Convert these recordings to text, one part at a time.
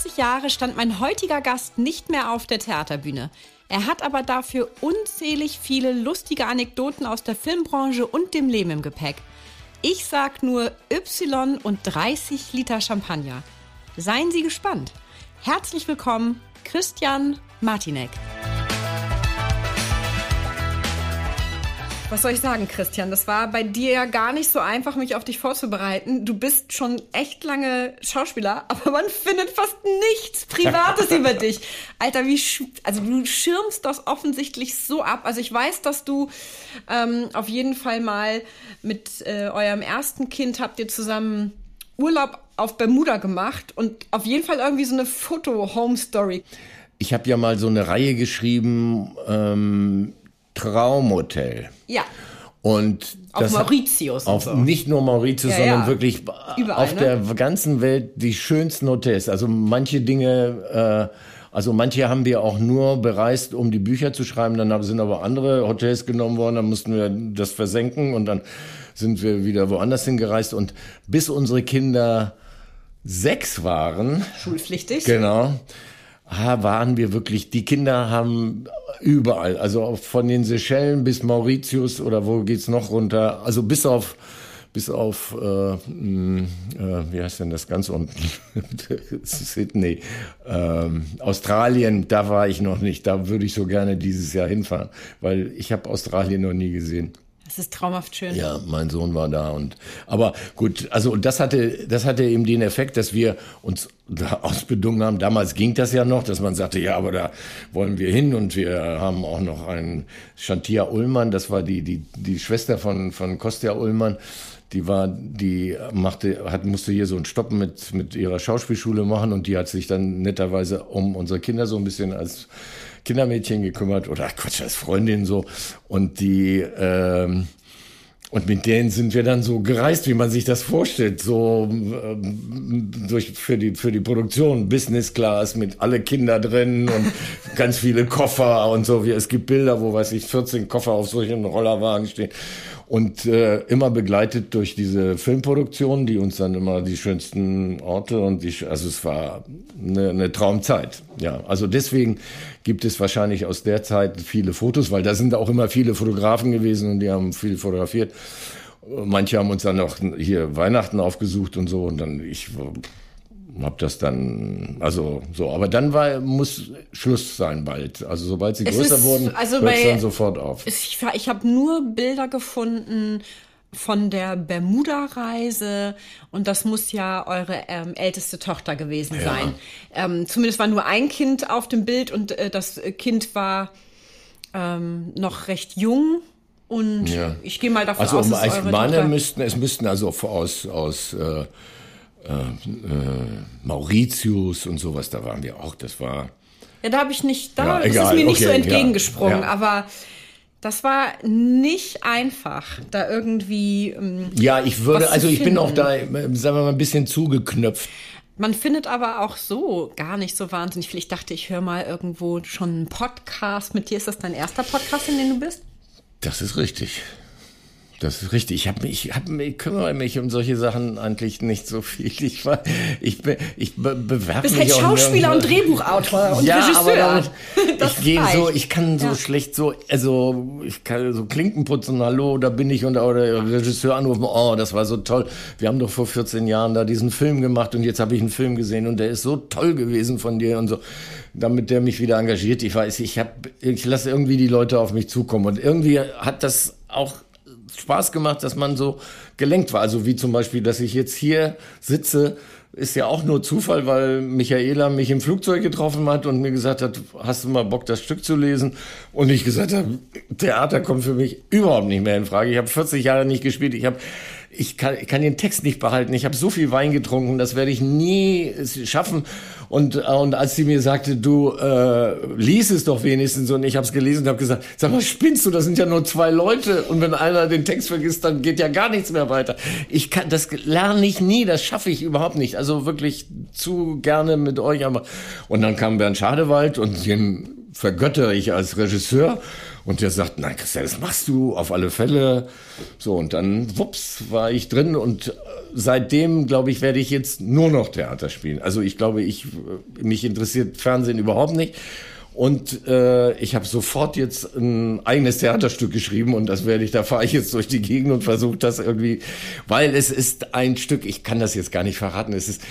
40 Jahre stand mein heutiger Gast nicht mehr auf der Theaterbühne. Er hat aber dafür unzählig viele lustige Anekdoten aus der Filmbranche und dem Leben im Gepäck. Ich sag nur Y und 30 Liter Champagner. Seien Sie gespannt. Herzlich willkommen, Christian Martinek. Was soll ich sagen, Christian? Das war bei dir ja gar nicht so einfach, mich auf dich vorzubereiten. Du bist schon echt lange Schauspieler, aber man findet fast nichts Privates über dich. Alter, wie also du schirmst das offensichtlich so ab. Also ich weiß, dass du ähm, auf jeden Fall mal mit äh, eurem ersten Kind habt ihr zusammen Urlaub auf Bermuda gemacht und auf jeden Fall irgendwie so eine Foto-Home-Story. Ich habe ja mal so eine Reihe geschrieben, ähm, Traumhotel. Ja. Und auf Mauritius. Auf so. nicht nur Mauritius, ja, sondern ja. wirklich Überall, auf ne? der ganzen Welt die schönsten Hotels. Also manche Dinge, äh, also manche haben wir auch nur bereist, um die Bücher zu schreiben. Dann sind aber andere Hotels genommen worden. Dann mussten wir das versenken und dann sind wir wieder woanders hingereist. Und bis unsere Kinder sechs waren. Schulpflichtig. Genau waren wir wirklich, die Kinder haben überall, also von den Seychellen bis Mauritius oder wo geht's noch runter, also bis auf bis auf äh, hm, äh, wie heißt denn das ganz unten? Sydney. Ähm, Australien da war ich noch nicht. Da würde ich so gerne dieses Jahr hinfahren weil ich habe Australien noch nie gesehen das ist traumhaft schön. Ja, mein Sohn war da und aber gut, also das hatte das hatte eben den Effekt, dass wir uns da ausbedungen haben. Damals ging das ja noch, dass man sagte, ja, aber da wollen wir hin und wir haben auch noch einen Shantia Ullmann, das war die die die Schwester von von Kostja Ullmann. Die war, die machte, hat, musste hier so einen Stopp mit, mit ihrer Schauspielschule machen und die hat sich dann netterweise um unsere Kinder so ein bisschen als Kindermädchen gekümmert oder Quatsch, als Freundin so. Und die, ähm, und mit denen sind wir dann so gereist, wie man sich das vorstellt, so ähm, durch für die für die Produktion Business Class mit alle Kinder drin und ganz viele Koffer und so. Wie es gibt Bilder, wo weiß ich 14 Koffer auf solchen Rollerwagen stehen und äh, immer begleitet durch diese Filmproduktion, die uns dann immer die schönsten Orte und die, also es war eine, eine Traumzeit. Ja, also deswegen gibt es wahrscheinlich aus der Zeit viele Fotos, weil da sind auch immer viele Fotografen gewesen und die haben viel fotografiert. Manche haben uns dann auch hier Weihnachten aufgesucht und so und dann ich habe das dann, also so, aber dann war, muss Schluss sein bald. Also sobald sie es größer ist, wurden, also hört es dann sofort auf. Ich, ich habe nur Bilder gefunden von der Bermuda-Reise und das muss ja eure ähm, älteste Tochter gewesen ja. sein. Ähm, zumindest war nur ein Kind auf dem Bild und äh, das Kind war ähm, noch recht jung. Und ja. ich gehe mal davon also, aus, dass eure meine Tochter müssten, es müssten also aus, aus äh, äh, äh, Mauritius und sowas, da waren wir auch. Das war. Ja, da habe ich nicht, da ja, egal, ist mir nicht okay, so entgegengesprungen, ja, ja. aber das war nicht einfach, da irgendwie. Ähm, ja, ich würde, also ich finden. bin auch da, sagen wir mal, ein bisschen zugeknöpft. Man findet aber auch so gar nicht so wahnsinnig viel. Ich dachte, ich höre mal irgendwo schon einen Podcast mit dir. Ist das dein erster Podcast, in dem du bist? Das ist richtig. Das ist richtig. Ich habe mich, ich, hab, ich kümmere mich um solche Sachen eigentlich nicht so viel. Ich war, ich, be, ich be, bewerbe mich. Du bist halt Schauspieler und Drehbuchautor und ja, Regisseur. Aber damit, ich gehe so, ich kann so ja. schlecht so, also ich kann so Klinken putzen, hallo, da bin ich und oder Regisseur anrufen, oh, das war so toll. Wir haben doch vor 14 Jahren da diesen Film gemacht und jetzt habe ich einen Film gesehen und der ist so toll gewesen von dir und so damit der mich wieder engagiert. Ich weiß, ich habe, ich lasse irgendwie die Leute auf mich zukommen und irgendwie hat das auch Spaß gemacht, dass man so gelenkt war. Also wie zum Beispiel, dass ich jetzt hier sitze, ist ja auch nur Zufall, weil Michaela mich im Flugzeug getroffen hat und mir gesagt hat, hast du mal Bock, das Stück zu lesen? Und ich gesagt habe, Theater kommt für mich überhaupt nicht mehr in Frage. Ich habe 40 Jahre nicht gespielt. Ich habe ich kann, ich kann den Text nicht behalten. Ich habe so viel Wein getrunken, das werde ich nie schaffen. Und, äh, und als sie mir sagte, du äh, lies es doch wenigstens und ich habe es gelesen und habe gesagt, sag mal, spinnst du, das sind ja nur zwei Leute und wenn einer den Text vergisst, dann geht ja gar nichts mehr weiter. Ich kann, das lerne ich nie, das schaffe ich überhaupt nicht. Also wirklich zu gerne mit euch. Aber und dann kam Bernd Schadewald und den vergöttere ich als Regisseur. Und der sagt, nein, Christian, das machst du auf alle Fälle. So, und dann, wups, war ich drin und seitdem, glaube ich, werde ich jetzt nur noch Theater spielen. Also ich glaube, ich, äh, mich interessiert Fernsehen überhaupt nicht. Und äh, ich habe sofort jetzt ein eigenes Theaterstück geschrieben und das werde ich, da fahre ich jetzt durch die Gegend und versuche das irgendwie, weil es ist ein Stück, ich kann das jetzt gar nicht verraten, es ist,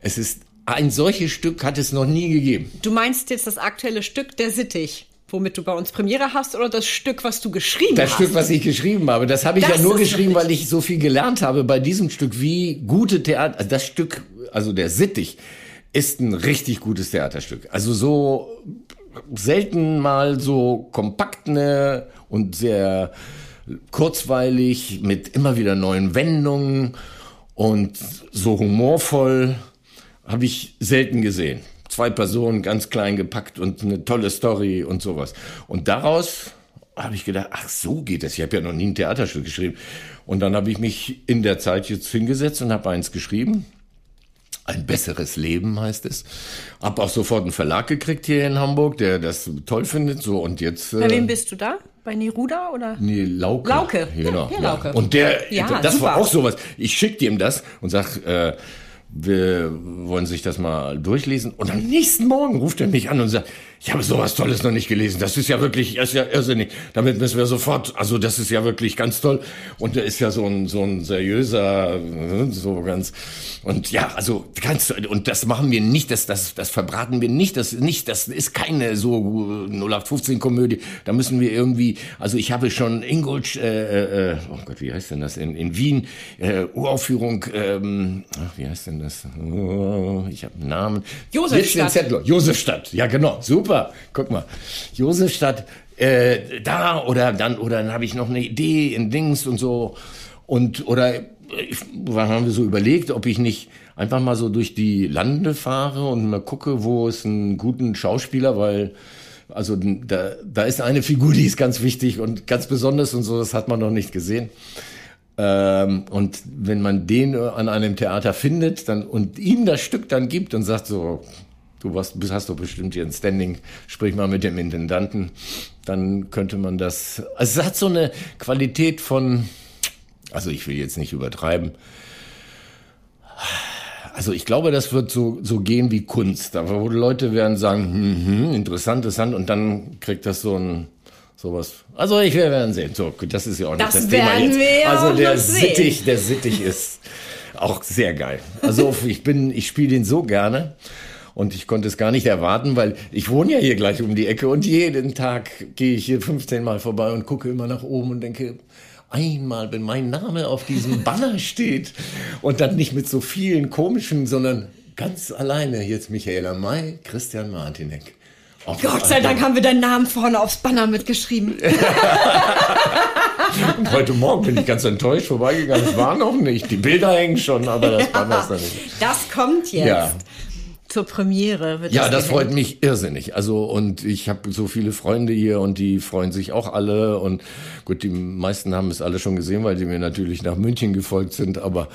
es ist ein solches Stück hat es noch nie gegeben. Du meinst jetzt das aktuelle Stück Der Sittich? Womit du bei uns Premiere hast, oder das Stück, was du geschrieben das hast? Das Stück, was ich geschrieben habe. Das habe ich das ja nur geschrieben, weil ich so viel gelernt habe bei diesem Stück, wie gute Theater, also das Stück, also der Sittich, ist ein richtig gutes Theaterstück. Also so selten mal so kompakt ne, und sehr kurzweilig mit immer wieder neuen Wendungen und so humorvoll habe ich selten gesehen zwei Personen ganz klein gepackt und eine tolle Story und sowas. Und daraus habe ich gedacht, ach so geht das. Ich habe ja noch nie ein Theaterstück geschrieben. Und dann habe ich mich in der Zeit jetzt hingesetzt und habe eins geschrieben. Ein besseres Leben heißt es. Hab auch sofort einen Verlag gekriegt hier in Hamburg, der das toll findet. So und jetzt. Bei wem bist du da? Bei Neruda oder? Nee, Lauke. Lauke. Genau. Ja, Lauke. Und der, ja, das super. war auch sowas. Ich schick ihm das und sag, äh, wir wollen sich das mal durchlesen. Und am nächsten Morgen ruft er mich an und sagt, ich habe sowas Tolles noch nicht gelesen. Das ist ja wirklich, ist ja irrsinnig. Damit müssen wir sofort, also das ist ja wirklich ganz toll. Und er ist ja so ein, so ein seriöser, so ganz, und ja, also ganz, und das machen wir nicht, das, das, das verbraten wir nicht, das nicht, das ist keine so 0815 Komödie. Da müssen wir irgendwie, also ich habe schon Ingolstadt, äh, äh, oh Gott, wie heißt denn das, in, in Wien, äh, Uraufführung, ähm, ach, wie heißt denn das? Oh, ich habe einen Namen. Josefstadt. Josefstadt, ja genau, super super. Guck mal, Josefstadt, äh, da oder dann oder dann habe ich noch eine Idee in Dings und so und oder ich, haben wir so überlegt, ob ich nicht einfach mal so durch die Lande fahre und mal gucke, wo es einen guten Schauspieler, weil also da, da ist eine Figur, die ist ganz wichtig und ganz besonders und so, das hat man noch nicht gesehen. Ähm, und wenn man den an einem Theater findet dann und ihm das Stück dann gibt und sagt so, du warst, hast doch bestimmt hier ein Standing, sprich mal mit dem Intendanten, dann könnte man das, also es hat so eine Qualität von, also ich will jetzt nicht übertreiben, also ich glaube, das wird so, so gehen wie Kunst. Aber wo Leute werden sagen, hm, hm, interessant, interessant, und dann kriegt das so ein sowas. Also ich wir werden sehen. So, das ist ja auch nicht das, Thema jetzt. Also der Sittich, sehen. der Sittich ist auch sehr geil. Also ich bin, ich spiele den so gerne. Und ich konnte es gar nicht erwarten, weil ich wohne ja hier gleich um die Ecke und jeden Tag gehe ich hier 15 Mal vorbei und gucke immer nach oben und denke, einmal, wenn mein Name auf diesem Banner steht und dann nicht mit so vielen komischen, sondern ganz alleine jetzt Michaela May, Christian Martinek. Gott sei Dank haben wir deinen Namen vorne aufs Banner mitgeschrieben. Und heute Morgen bin ich ganz enttäuscht vorbeigegangen. Es war noch nicht. Die Bilder hängen schon, aber das Banner ist noch nicht. Das kommt jetzt. Ja zur Premiere. Wird ja, das, das freut mich irrsinnig. Also und ich habe so viele Freunde hier und die freuen sich auch alle und gut, die meisten haben es alle schon gesehen, weil sie mir natürlich nach München gefolgt sind, aber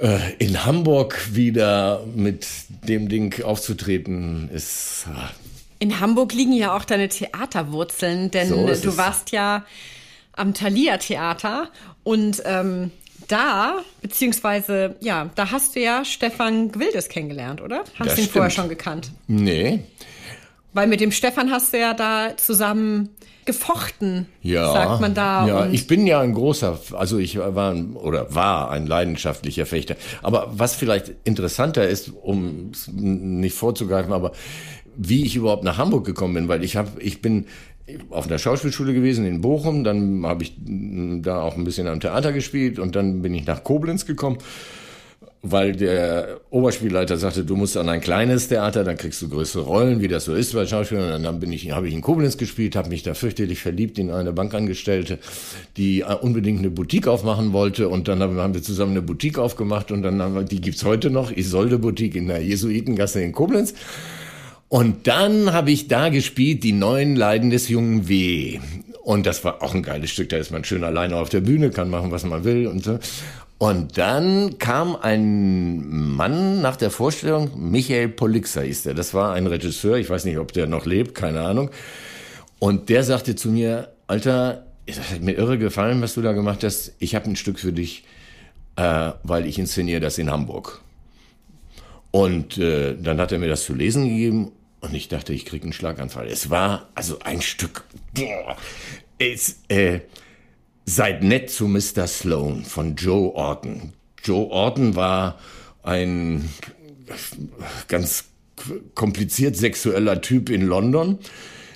äh, in Hamburg wieder mit dem Ding aufzutreten ist. Ah. In Hamburg liegen ja auch deine Theaterwurzeln, denn so du warst ja am Thalia Theater und ähm, da, beziehungsweise, ja, da hast du ja Stefan Gwildes kennengelernt, oder? Hast du ihn vorher schon gekannt? Nee. Weil mit dem Stefan hast du ja da zusammen gefochten, ja, sagt man da. Ja, ich bin ja ein großer, also ich war oder war ein leidenschaftlicher Fechter. Aber was vielleicht interessanter ist, um nicht vorzugreifen, aber wie ich überhaupt nach Hamburg gekommen bin, weil ich habe, ich bin auf einer Schauspielschule gewesen in Bochum, dann habe ich da auch ein bisschen am Theater gespielt und dann bin ich nach Koblenz gekommen weil der Oberspielleiter sagte, du musst an ein kleines Theater, dann kriegst du größere Rollen, wie das so ist bei Schauspielern. Und dann bin ich, habe ich in Koblenz gespielt, habe mich da fürchterlich verliebt in eine Bankangestellte, die unbedingt eine Boutique aufmachen wollte. Und dann haben wir zusammen eine Boutique aufgemacht und dann haben wir, die gibt's heute noch, Isolde Boutique in der Jesuitengasse in Koblenz. Und dann habe ich da gespielt, die neuen Leiden des jungen W. Und das war auch ein geiles Stück. Da ist man schön alleine auf der Bühne, kann machen, was man will und so. Und dann kam ein Mann nach der Vorstellung, Michael Polixa hieß der. Das war ein Regisseur, ich weiß nicht, ob der noch lebt, keine Ahnung. Und der sagte zu mir, Alter, es hat mir irre gefallen, was du da gemacht hast. Ich habe ein Stück für dich, äh, weil ich inszeniere das in Hamburg. Und äh, dann hat er mir das zu lesen gegeben und ich dachte, ich krieg einen Schlaganfall. Es war also ein Stück. Boah, es, äh, Seid nett zu Mr. Sloan von Joe Orton. Joe Orton war ein ganz kompliziert sexueller Typ in London,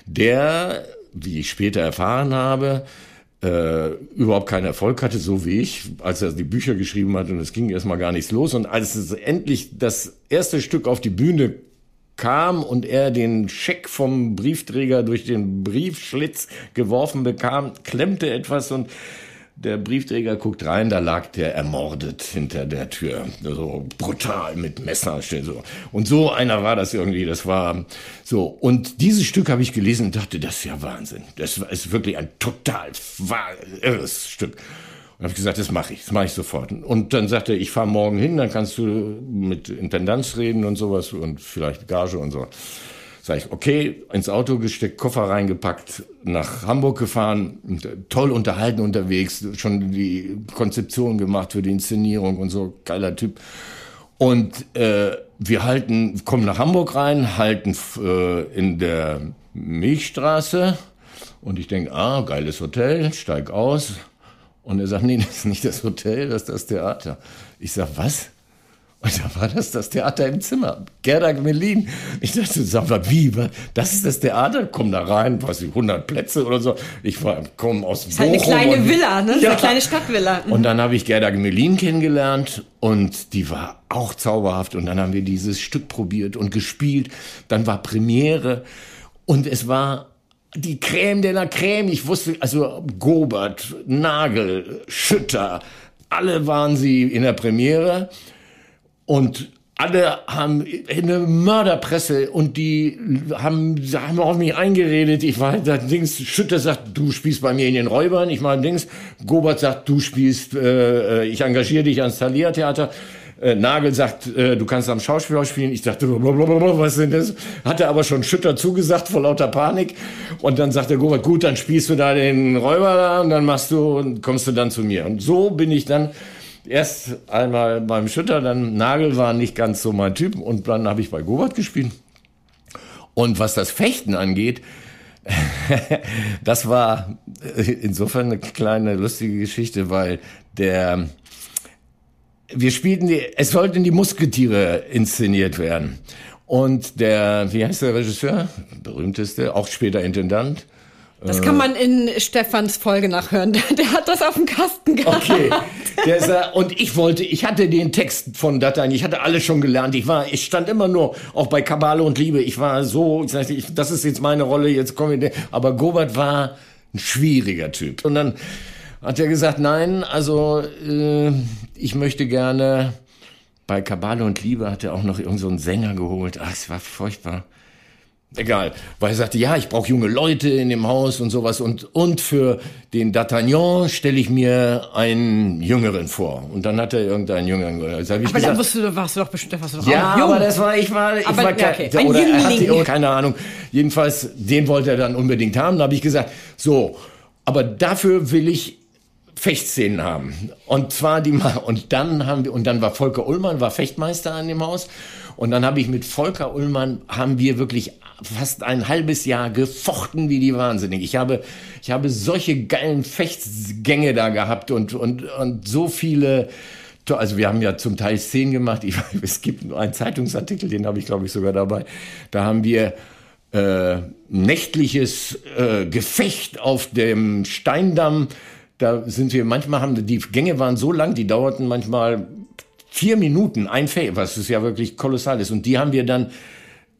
der, wie ich später erfahren habe, äh, überhaupt keinen Erfolg hatte, so wie ich, als er die Bücher geschrieben hat und es ging erstmal gar nichts los. Und als es endlich das erste Stück auf die Bühne kam und er den Scheck vom Briefträger durch den Briefschlitz geworfen bekam, klemmte etwas und der Briefträger guckt rein, da lag der ermordet hinter der Tür. So brutal mit Messer. So. Und so einer war das irgendwie. Das war so. Und dieses Stück habe ich gelesen und dachte, das ist ja Wahnsinn. Das ist wirklich ein total irres Stück. Und habe gesagt, das mache ich, das mache ich sofort. Und dann sagte er, ich fahre morgen hin, dann kannst du mit Intendanz reden und sowas und vielleicht Gage und so. Sag ich, okay, ins Auto gesteckt, Koffer reingepackt, nach Hamburg gefahren, toll unterhalten unterwegs, schon die Konzeption gemacht für die Inszenierung und so, geiler Typ. Und äh, wir halten, kommen nach Hamburg rein, halten äh, in der Milchstraße und ich denke, ah, geiles Hotel, steig aus, und er sagt, nee, das ist nicht das Hotel, das ist das Theater. Ich sag, was? Und da war das das Theater im Zimmer. Gerda Gmelin. Ich dachte, sag mal, wie? Das ist das Theater? Komm da rein, weiß ich, 100 Plätze oder so. Ich war, komm aus Das ist halt eine kleine Villa, ne? Ja. Eine kleine Stadtvilla. Mhm. Und dann habe ich Gerda Gmelin kennengelernt und die war auch zauberhaft. Und dann haben wir dieses Stück probiert und gespielt. Dann war Premiere und es war die Creme de la Creme. Ich wusste, also Gobert, Nagel, Schütter, alle waren sie in der Premiere und alle haben eine Mörderpresse und die haben, haben auf mich eingeredet. Ich war da Dings, Schütter sagt, du spielst bei mir in den Räubern. Ich meine Dings, Gobert sagt, du spielst, äh, ich engagiere dich ans Thalia-Theater. Äh, Nagel sagt, äh, du kannst am Schauspielhaus spielen. Ich dachte, was denn das? Hatte aber schon Schütter zugesagt vor lauter Panik. Und dann sagt der Gobert, gut, dann spielst du da den Räuber da und dann machst du und kommst du dann zu mir. Und so bin ich dann erst einmal beim Schütter, dann Nagel war nicht ganz so mein Typ und dann habe ich bei Gobert gespielt. Und was das Fechten angeht, das war insofern eine kleine lustige Geschichte, weil der wir spielten die, es sollten die Musketiere inszeniert werden. Und der, wie heißt der Regisseur? Berühmteste, auch später Intendant. Das kann man in Stefans Folge nachhören. Der hat das auf dem Kasten gehabt. Okay. Der ist, und ich wollte, ich hatte den Text von Dateien, ich hatte alles schon gelernt. Ich war, ich stand immer nur, auch bei Kabale und Liebe. Ich war so, ich sagte, ich, das ist jetzt meine Rolle, jetzt komme ich. Aber Gobert war ein schwieriger Typ. Und dann hat er gesagt, nein, also äh, ich möchte gerne bei Kabale und Liebe hat er auch noch irgendeinen so Sänger geholt. Ach, es war furchtbar. Egal, weil er sagte, ja, ich brauche junge Leute in dem Haus und sowas und und für den D'Artagnan stelle ich mir einen Jüngeren vor und dann hat er irgendeinen Jüngeren. Also aber gesagt, dann warst du, warst du doch bestimmt, warst du doch ja, jung. aber das war ich war ich aber, war okay. ein oder er hatte, oh, keine Ahnung. Jedenfalls den wollte er dann unbedingt haben. Da habe ich gesagt, so, aber dafür will ich Fechtszenen haben. Und zwar die mal, und dann haben wir, und dann war Volker Ullmann, war Fechtmeister an dem Haus. Und dann habe ich mit Volker Ullmann, haben wir wirklich fast ein halbes Jahr gefochten wie die Wahnsinnig. Ich habe, ich habe solche geilen Fechtsgänge da gehabt und, und, und so viele, also wir haben ja zum Teil Szenen gemacht. Ich, es gibt nur einen Zeitungsartikel, den habe ich glaube ich sogar dabei. Da haben wir äh, nächtliches äh, Gefecht auf dem Steindamm da sind wir, manchmal haben die Gänge waren so lang, die dauerten manchmal vier Minuten ein Fake, was ist ja wirklich kolossal ist. Und die haben wir dann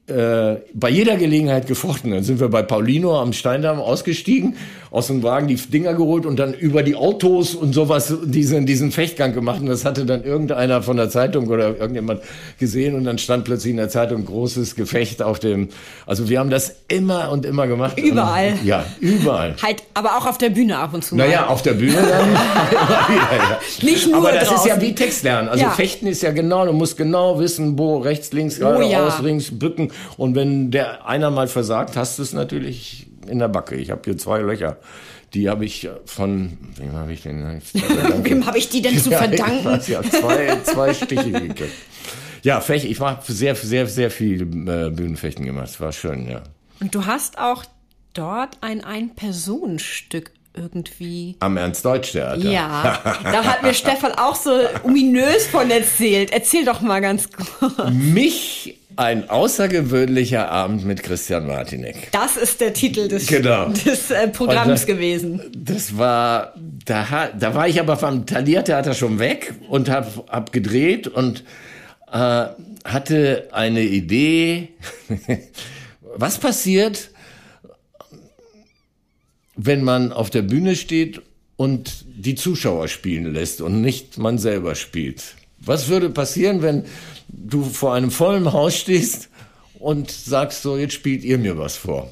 äh, bei jeder Gelegenheit gefochten. Dann sind wir bei Paulino am Steindamm ausgestiegen, aus dem Wagen die Dinger geholt und dann über die Autos und sowas diesen, diesen Fechtgang gemacht. Und das hatte dann irgendeiner von der Zeitung oder irgendjemand gesehen und dann stand plötzlich in der Zeitung großes Gefecht auf dem. Also wir haben das immer und immer gemacht. Überall. Und, ja, überall. Halt, aber auch auf der Bühne ab und zu. Naja, auf der Bühne dann. ja, ja. Nicht nur Aber das draußen. ist ja wie Textlernen. Also Ja. Fechten ist ja genau, du musst genau wissen, wo rechts, links, geradeaus, ja. links, bücken. Und wenn der einer mal versagt, hast du es natürlich in der Backe. Ich habe hier zwei Löcher. Die habe ich von, wem habe ich denn? Wem habe ich die denn zu Ja, ich verdanken? weiß ja, zwei, zwei Stiche gekriegt. Ja, Fech, ich habe sehr, sehr, sehr viel äh, Bühnenfechten gemacht. Es war schön, ja. Und du hast auch dort ein Ein-Personenstück irgendwie. Am Ernst-Deutsch-Theater. Ja, da hat mir Stefan auch so ominös von erzählt. Erzähl doch mal ganz kurz. Mich ein außergewöhnlicher Abend mit Christian Martinek. Das ist der Titel des, Genau. des äh, Programms das- gewesen. Das war, da, da war ich aber vom Thalia-Theater schon weg und hab, hab gedreht und äh, hatte eine Idee. Was passiert, wenn man auf der Bühne steht und die Zuschauer spielen lässt und nicht man selber spielt? Was würde passieren, wenn du vor einem vollen Haus stehst und sagst so, jetzt spielt ihr mir was vor?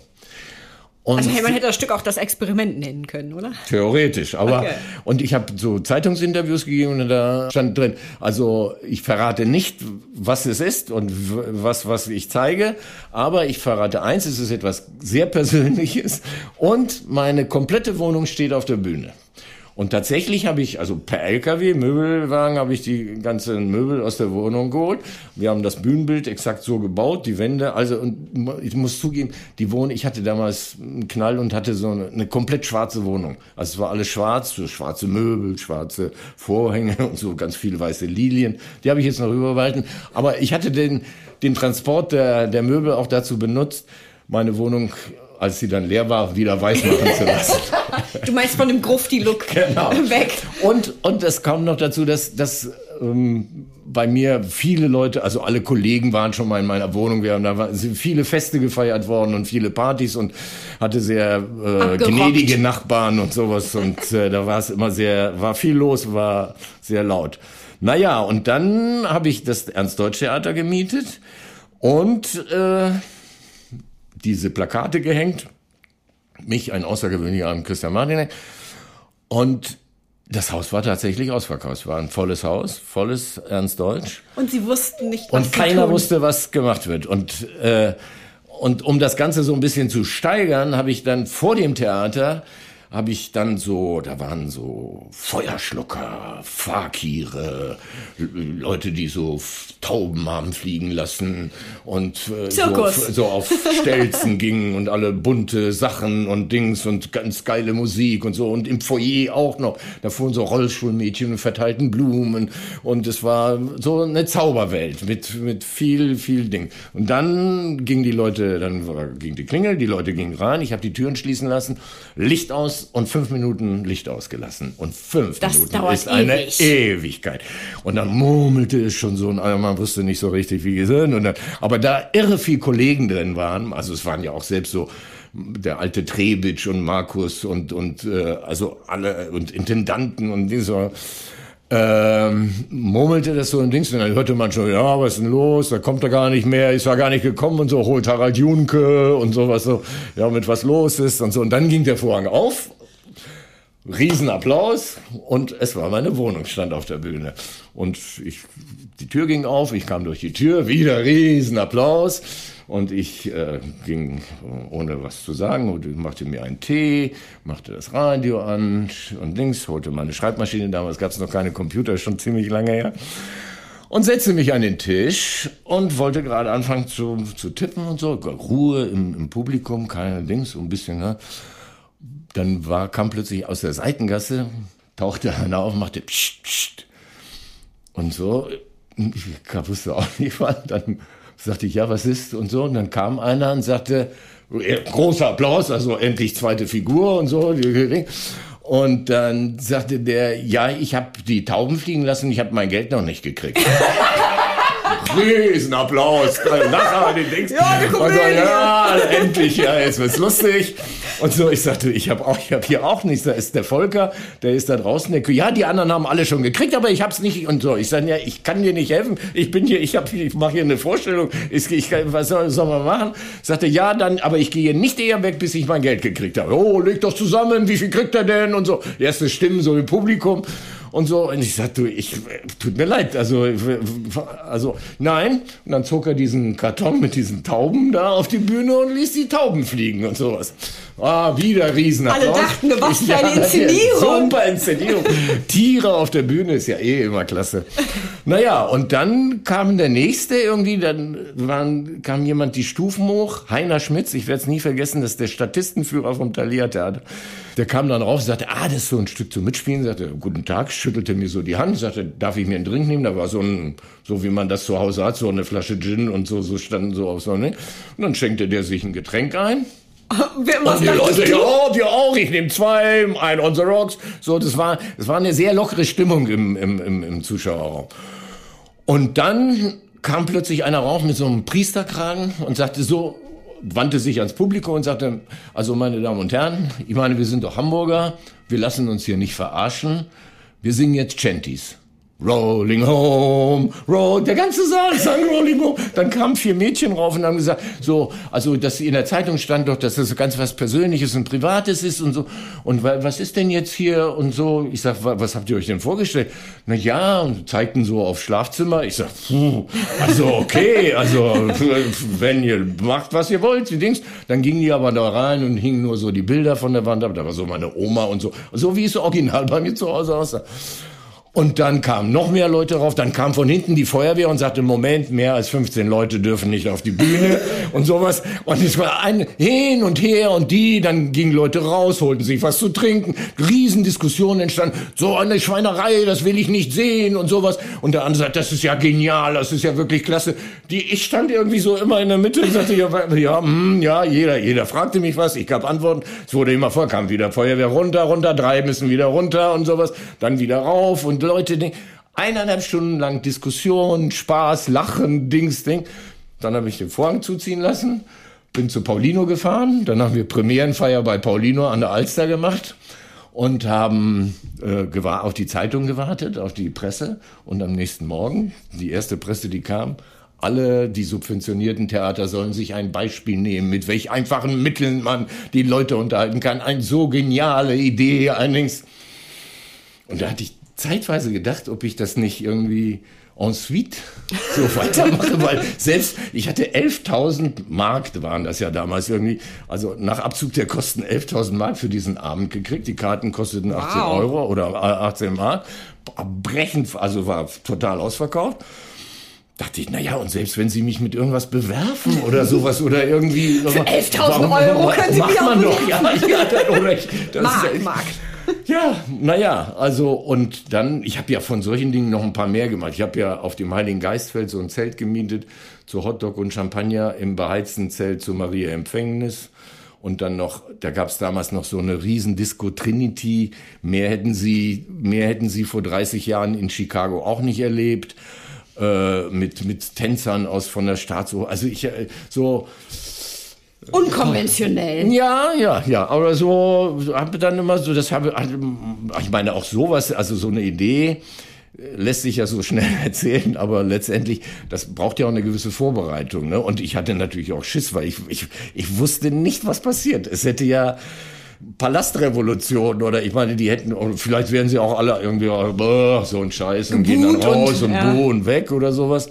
Und Also hey, man hätte das Stück auch das Experiment nennen können, oder? Theoretisch, aber Okay. und ich habe so Zeitungsinterviews gegeben und da stand drin, also ich verrate nicht, was es ist und was was ich zeige, aber ich verrate eins, es ist etwas sehr Persönliches und meine komplette Wohnung steht auf der Bühne. Und tatsächlich habe ich, also per LKW, Möbelwagen, habe ich die ganzen Möbel aus der Wohnung geholt. Wir haben das Bühnenbild exakt so gebaut, die Wände. Also, und ich muss zugeben, die Wohnung, ich hatte damals einen Knall und hatte so eine, eine komplett schwarze Wohnung. Also es war alles schwarz, so schwarze Möbel, schwarze Vorhänge und so ganz viele weiße Lilien. Die habe ich jetzt noch überwalten. Aber ich hatte den, den Transport der, der Möbel auch dazu benutzt, meine Wohnung, als sie dann leer war, wieder weiß machen zu lassen. Du meinst von dem Grufti-Look Genau. weg. Und, und es kam noch dazu, dass, dass ähm, bei mir viele Leute, also alle Kollegen waren schon mal in meiner Wohnung. Wir haben, da sind viele Feste gefeiert worden und viele Partys und hatte sehr äh, gnädige Nachbarn und sowas. Und äh, da war es immer sehr, war viel los, war sehr laut. Naja, und dann habe ich das Ernst-Deutsch-Theater gemietet und äh, diese Plakate gehängt. Mich, ein außergewöhnlicher Abend, Christian Martinek. Und das Haus war tatsächlich ausverkauft. Es war ein volles Haus, volles Ernst Deutsch. Und sie wussten nicht, was Und keiner tun. wusste, was gemacht wird. Und, äh, und um das Ganze so ein bisschen zu steigern, habe ich dann vor dem Theater habe ich dann so, da waren so Feuerschlucker, Fakire, Leute, die so Tauben haben fliegen lassen und äh, so, so auf Stelzen gingen und alle bunte Sachen und Dings und ganz geile Musik und so und im Foyer auch noch. Da fuhren so Rollstuhlmädchen und verteilten Blumen und es war so eine Zauberwelt mit mit viel viel Ding. Und dann gingen die Leute, dann ging die Klingel, die Leute gingen rein, ich habe die Türen schließen lassen, Licht aus und fünf Minuten Licht ausgelassen und fünf Das Minuten dauert ist eine ewig. Ewigkeit. Und dann murmelte es schon so, und man wusste nicht so richtig, wie gesehen. Und dann, aber da irre viel Kollegen drin waren, also es waren ja auch selbst so der alte Trebitsch und Markus und und äh, also alle und Intendanten und dieser ähm, murmelte das so ein Dings und dann hörte man schon, ja, was ist denn los? Da kommt er gar nicht mehr, ist er gar nicht gekommen und so, holt Harald Junke und sowas so, ja, mit was los ist und so. Und dann ging der Vorhang auf Riesenapplaus und es war meine Wohnung, stand auf der Bühne. Und ich, die Tür ging auf, ich kam durch die Tür, wieder Riesenapplaus. Und ich äh, ging ohne was zu sagen und machte mir einen Tee, machte das Radio an und links, holte meine Schreibmaschine, damals gab es noch keine Computer, schon ziemlich lange her. Und setzte mich an den Tisch und wollte gerade anfangen zu, zu tippen und so. Ruhe im, im Publikum, keine Dings, so ein bisschen, ne? dann war, kam plötzlich aus der Seitengasse, tauchte einer auf, machte pst, pst. Und so, ich wusste auch nicht was. Dann sagte ich, ja, was ist? Und so. Und dann kam einer und sagte, großer Applaus, also endlich zweite Figur und so. Und dann sagte der, ja, ich habe die Tauben fliegen lassen, ich habe mein Geld noch nicht gekriegt. Riesenapplaus. Nachher den Dings. Ja, die und so, ja, endlich, ja, jetzt wird's lustig. Und so, ich sagte, ich habe auch, ich habe hier auch nichts. Da ist der Volker, der ist da draußen. Der, ja, die anderen haben alle schon gekriegt, aber ich hab's nicht. Und so, ich sage, ja, ich kann dir nicht helfen. Ich bin hier, ich habe, ich mache hier eine Vorstellung. Ich, ich, was soll, soll man machen? Sagte, ja, dann, aber ich gehe nicht eher weg, bis ich mein Geld gekriegt habe. Oh, leg doch zusammen, wie viel kriegt er denn? Und so, erste Stimmen so im Publikum und so. Und ich sagte, du, ich, tut mir leid, also, also, nein. Und dann zog er diesen Karton mit diesen Tauben da auf die Bühne und ließ die Tauben fliegen und sowas. Ah, wieder Riesenapplaus. Alle dachten, was für eine Inszenierung. Super Inszenierung. Tiere auf der Bühne ist ja eh immer klasse. Naja, und dann kam der nächste irgendwie, dann waren, kam jemand die Stufen hoch, Heiner Schmitz, ich werde es nie vergessen, das ist der Statistenführer vom Thalia Theater. Der kam dann rauf, sagte, ah, das ist so ein Stück zu mitspielen, sagte, guten Tag, schüttelte mir so die Hand, sagte, darf ich mir einen Drink nehmen? Da war so ein, so wie man das zu Hause hat, so eine Flasche Gin und so, so standen so auf so, ne? Und dann schenkte der sich ein Getränk ein. Was und die Leute, ja, wir auch, ich nehme zwei, ein on the rocks. So, das war, das war eine sehr lockere Stimmung im, im, im, im Zuschauerraum. Und dann kam plötzlich einer rauf mit so einem Priesterkragen und sagte so, wandte sich ans Publikum und sagte, also meine Damen und Herren, ich meine, wir sind doch Hamburger, wir lassen uns hier nicht verarschen, wir singen jetzt Chanties. Rolling Home, roll, der ganze Saal sang Rolling Home. Dann kamen vier Mädchen rauf und haben gesagt, so, also, dass in der Zeitung stand doch, dass das ganz was Persönliches und Privates ist und so. Und was ist denn jetzt hier und so? Ich sag, was habt ihr euch denn vorgestellt? Na ja, und zeigten so auf Schlafzimmer. Ich sag, puh, also okay, also, wenn ihr macht, was ihr wollt, die Dings. Dann gingen die aber da rein und hingen nur so die Bilder von der Wand ab. Da war so meine Oma und so. So wie es original bei mir zu Hause aussah. Und dann kamen noch mehr Leute drauf. Dann kam von hinten die Feuerwehr und sagte, Moment, mehr als 15 Leute dürfen nicht auf die Bühne und sowas. Und es war ein hin und her und die, dann gingen Leute raus, holten sich was zu trinken. Riesendiskussionen entstanden. So eine Schweinerei, das will ich nicht sehen und sowas. Und der andere sagt, das ist ja genial, das ist ja wirklich klasse. Die, ich stand irgendwie so immer in der Mitte und sagte, ja, ja, hm, ja, jeder, jeder fragte mich was. Ich gab Antworten. Es wurde immer vor, kam wieder Feuerwehr runter, runter, drei müssen wieder runter und sowas. Dann wieder rauf und Leute eineinhalb Stunden lang Diskussion, Spaß, Lachen, Dings, Ding. Dann habe ich den Vorhang zuziehen lassen, bin zu Paulino gefahren, dann haben wir Premierenfeier bei Paulino an der Alster gemacht und haben äh, auf die Zeitung gewartet, auf die Presse und am nächsten Morgen, die erste Presse, die kam, alle die subventionierten Theater sollen sich ein Beispiel nehmen, mit welch einfachen Mitteln man die Leute unterhalten kann. Eine so geniale Idee, allerdings. Und da hatte ich zeitweise gedacht, ob ich das nicht irgendwie en suite so weitermache, weil selbst ich hatte 11.000 Mark, waren das ja damals irgendwie, also nach Abzug der Kosten 11.000 Mark für diesen Abend gekriegt. Die Karten kosteten 18 wow. Euro oder 18 Mark, brechend, also war total ausverkauft dachte ich, naja, und selbst wenn sie mich mit irgendwas bewerfen oder sowas oder irgendwie. Für 11.000 Euro können sie mich auch man doch, ja, ja, oder ich, das Mark, ja, Mark. Ja, naja, also und dann, ich habe ja von solchen Dingen noch ein paar mehr gemacht. Ich habe ja auf dem Heiligen Geistfeld so ein Zelt gemietet zu Hotdog und Champagner im beheizten Zelt zu Maria Empfängnis. Und dann noch, da gab es damals noch so eine riesen Disco Trinity. Mehr hätten sie, mehr hätten sie vor 30 Jahren in Chicago auch nicht erlebt. Äh, mit, mit Tänzern aus von der Staatsoper. Also ich, äh, so, Unkonventionell. Ja, ja, ja. Aber so habe dann immer so, das habe, ich meine auch sowas, also so eine Idee lässt sich ja so schnell erzählen, aber letztendlich, das braucht ja auch eine gewisse Vorbereitung. Ne? Und ich hatte natürlich auch Schiss, weil ich, ich, ich wusste nicht, was passiert. Es hätte ja Palastrevolution oder ich meine, die hätten, vielleicht wären sie auch alle irgendwie so ein Scheiß und gehen dann raus und, und ja. und weg oder sowas.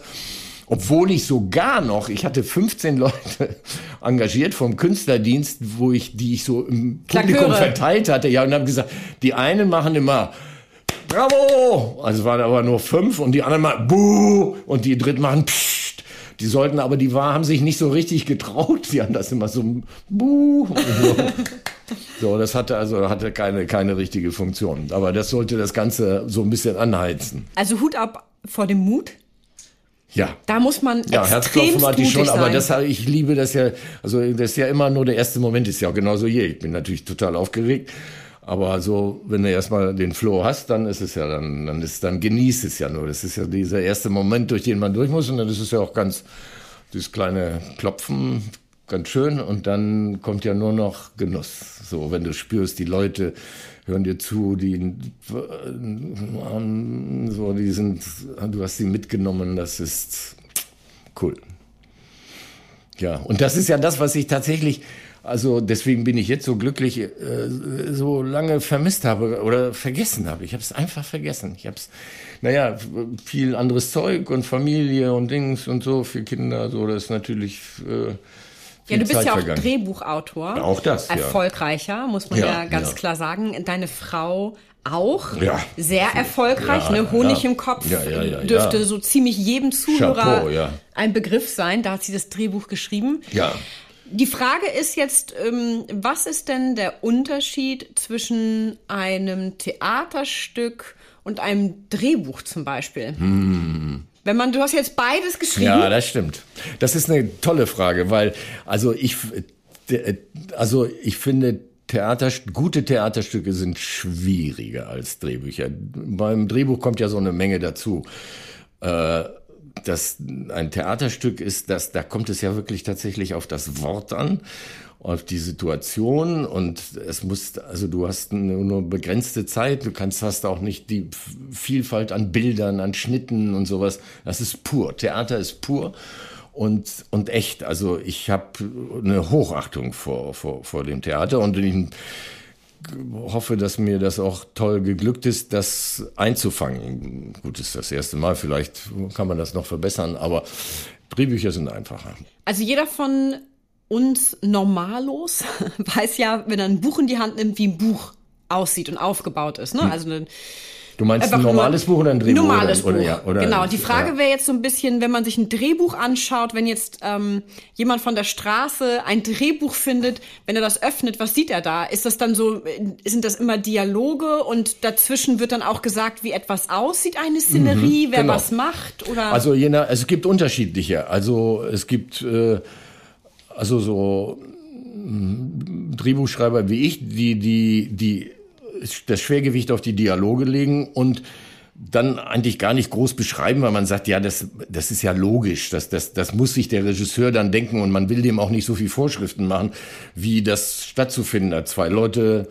Obwohl ich sogar noch, ich hatte 15 Leute engagiert vom Künstlerdienst, wo ich, die ich so im Publikum verteilt hatte, ja, und haben gesagt, die einen machen immer Bravo! Also waren aber nur fünf und die anderen mal Buh! Und die dritten machen Psst! Die sollten aber, die war, haben sich nicht so richtig getraut. Die haben das immer so Buh! So. so, das hatte also hatte keine, keine richtige Funktion. Aber das sollte das Ganze so ein bisschen anheizen. Also Hut ab vor dem Mut. Ja. Da muss man ja, Herzklopfen hatte ich schon, sein. aber das, ich liebe das ja, also das ist ja immer nur der erste Moment, ist ja auch genauso hier. Ich bin natürlich total aufgeregt. Aber so, wenn du erstmal den Flow hast, dann ist es ja, dann, dann ist, dann genießt es ja nur. Das ist ja dieser erste Moment, durch den man durch muss. Und dann ist es ja auch ganz, dieses kleine Klopfen, ganz schön. Und dann kommt ja nur noch Genuss. So, wenn du spürst, die Leute hören dir zu, die, so, die sind, du hast sie mitgenommen, das ist cool. Ja, und das ist ja das, was ich tatsächlich, also deswegen bin ich jetzt so glücklich, äh, so lange vermisst habe oder vergessen habe. Ich habe es einfach vergessen. Ich habe es, naja, viel anderes Zeug und Familie und Dings und so für Kinder, so das ist natürlich. Äh, ja, du bist Zeit ja auch vergangen. Drehbuchautor. Auch das, ja. Erfolgreicher, muss man Ja, ja, ganz klar sagen. Deine Frau auch. Ja. Sehr erfolgreich, Ja, ne? Honig ja. im Kopf. Ja, ja, ja, dürfte so ziemlich jedem Zuhörer Chapeau, ein Begriff sein. Da hat sie das Drehbuch geschrieben. Ja. Die Frage ist jetzt, ähm, was ist denn der Unterschied zwischen einem Theaterstück und einem Drehbuch zum Beispiel? Wenn man, du hast jetzt beides geschrieben. Ja, das stimmt. Das ist eine tolle Frage, weil also ich also ich finde Theater, gute Theaterstücke sind schwieriger als Drehbücher. Beim Drehbuch kommt ja so eine Menge dazu. Äh, dass ein Theaterstück ist, dass da kommt es ja wirklich tatsächlich auf das Wort an, auf die Situation und es muss, also du hast nur, begrenzte Zeit, du kannst hast auch nicht die Vielfalt an Bildern, an Schnitten und sowas. Das ist pur. Theater ist pur und und echt. Also ich habe eine Hochachtung vor vor vor dem Theater und ich hoffe, dass mir das auch toll geglückt ist, das einzufangen. Gut, ist das erste Mal, vielleicht kann man das noch verbessern, aber Drehbücher sind einfacher. Also jeder von uns Normalos weiß ja, wenn er ein Buch in die Hand nimmt, wie ein Buch aussieht und aufgebaut ist. Ne? Hm. Also ein, Du meinst ein normales Buch oder ein Drehbuch? Normales oder, Buch. Oder, oder, genau. Die Frage ja. wäre jetzt so ein bisschen, wenn man sich ein Drehbuch anschaut, wenn jetzt ähm, jemand von der Straße ein Drehbuch findet, wenn er das öffnet, was sieht er da? Ist das dann so, äh, sind das immer Dialoge und dazwischen wird dann auch gesagt, wie etwas aussieht, eine Szenerie, wer genau. was macht? Oder Also je nach, es gibt unterschiedliche. Also es gibt äh, also so mm, Drehbuchschreiber wie ich, die die die das Schwergewicht auf die Dialoge legen und dann eigentlich gar nicht groß beschreiben, weil man sagt, ja, das, das ist ja logisch, das, das, das muss sich der Regisseur dann denken und man will dem auch nicht so viel Vorschriften machen, wie das stattzufinden hat. Zwei Leute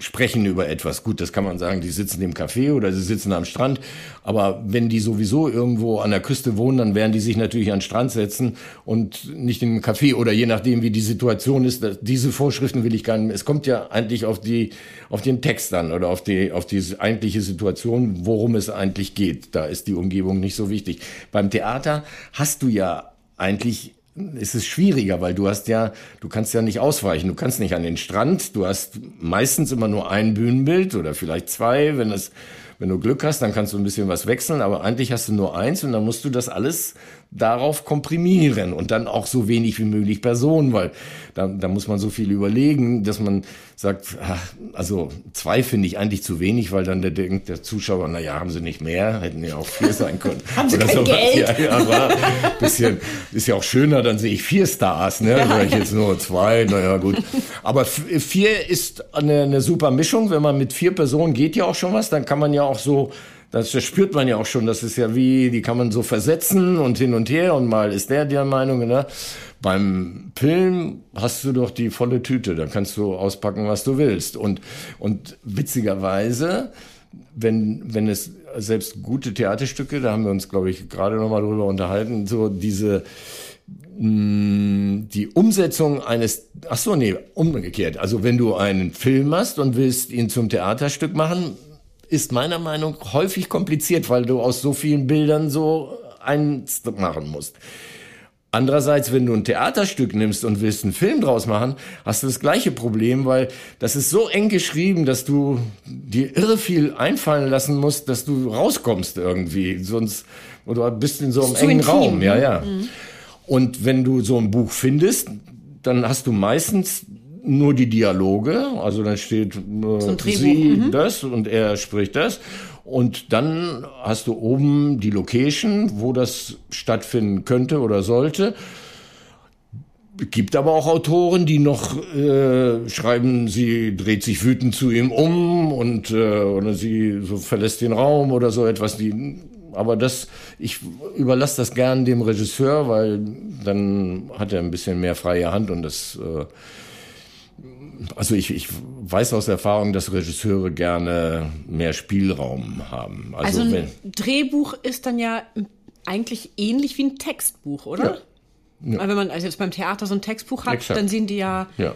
sprechen über etwas. Gut, das kann man sagen, die sitzen im Café oder sie sitzen am Strand. Aber wenn die sowieso irgendwo an der Küste wohnen, dann werden die sich natürlich an den Strand setzen und nicht einem Café oder je nachdem, wie die Situation ist. Diese Vorschriften will ich gar nicht. Es kommt ja eigentlich auf die, auf den Text an oder auf die, auf die eigentliche Situation, worum es eigentlich geht. Da ist die Umgebung nicht so wichtig. Beim Theater hast du ja eigentlich ist es schwieriger, weil du hast ja, du kannst ja nicht ausweichen, du kannst nicht an den Strand, du hast meistens immer nur ein Bühnenbild oder vielleicht zwei, wenn es, wenn du Glück hast, dann kannst du ein bisschen was wechseln, aber eigentlich hast du nur eins und dann musst du das alles darauf komprimieren und dann auch so wenig wie möglich Personen, weil da, da muss man so viel überlegen, dass man sagt, ach, also zwei finde ich eigentlich zu wenig, weil dann der denkt der Zuschauer, na ja, haben sie nicht mehr, hätten ja auch vier sein können. Haben sie Oder kein. Geld? Ja, ja, war bisschen, ist ja auch schöner, dann sehe ich vier Stars, ne? Ja, ich jetzt nur zwei, naja, gut. Aber vier ist eine, eine super Mischung. Wenn man mit vier Personen geht ja auch schon was, dann kann man ja auch so, das spürt man ja auch schon, das ist ja wie, die kann man so versetzen und hin und her und mal ist der der Meinung, ne? Beim Film hast du doch die volle Tüte, da kannst du auspacken, was du willst. Und, und witzigerweise, wenn, wenn es selbst gute Theaterstücke, da haben wir uns, glaube ich, gerade noch mal drüber unterhalten, so diese, mh, die Umsetzung eines, ach so, nee, umgekehrt. Also wenn du einen Film hast und willst ihn zum Theaterstück machen, ist meiner Meinung nach häufig kompliziert, weil du aus so vielen Bildern so eins machen musst. Andererseits, wenn du ein Theaterstück nimmst und willst einen Film draus machen, hast du das gleiche Problem, weil das ist so eng geschrieben, dass du dir irre viel einfallen lassen musst, dass du rauskommst irgendwie. Sonst, oder bist in so einem engen intim, Raum. Ja, ne? ja. Und wenn du so ein Buch findest, dann hast du meistens nur die Dialoge, also dann steht äh, sie das und er spricht das und dann hast du oben die Location, wo das stattfinden könnte oder sollte. gibt aber auch Autoren, die noch äh, schreiben, sie dreht sich wütend zu ihm um und äh, oder sie so verlässt den Raum oder so etwas. Die, aber das, ich überlasse das gern dem Regisseur, weil dann hat er ein bisschen mehr freie Hand und das. Äh, also ich, ich weiß aus Erfahrung, dass Regisseure gerne mehr Spielraum haben. Also, also ein wenn, Drehbuch ist dann ja eigentlich ähnlich wie ein Textbuch, oder? Ja. Ja. Weil wenn man also jetzt beim Theater so ein Textbuch hat, Exakt. dann sehen die ja, ja.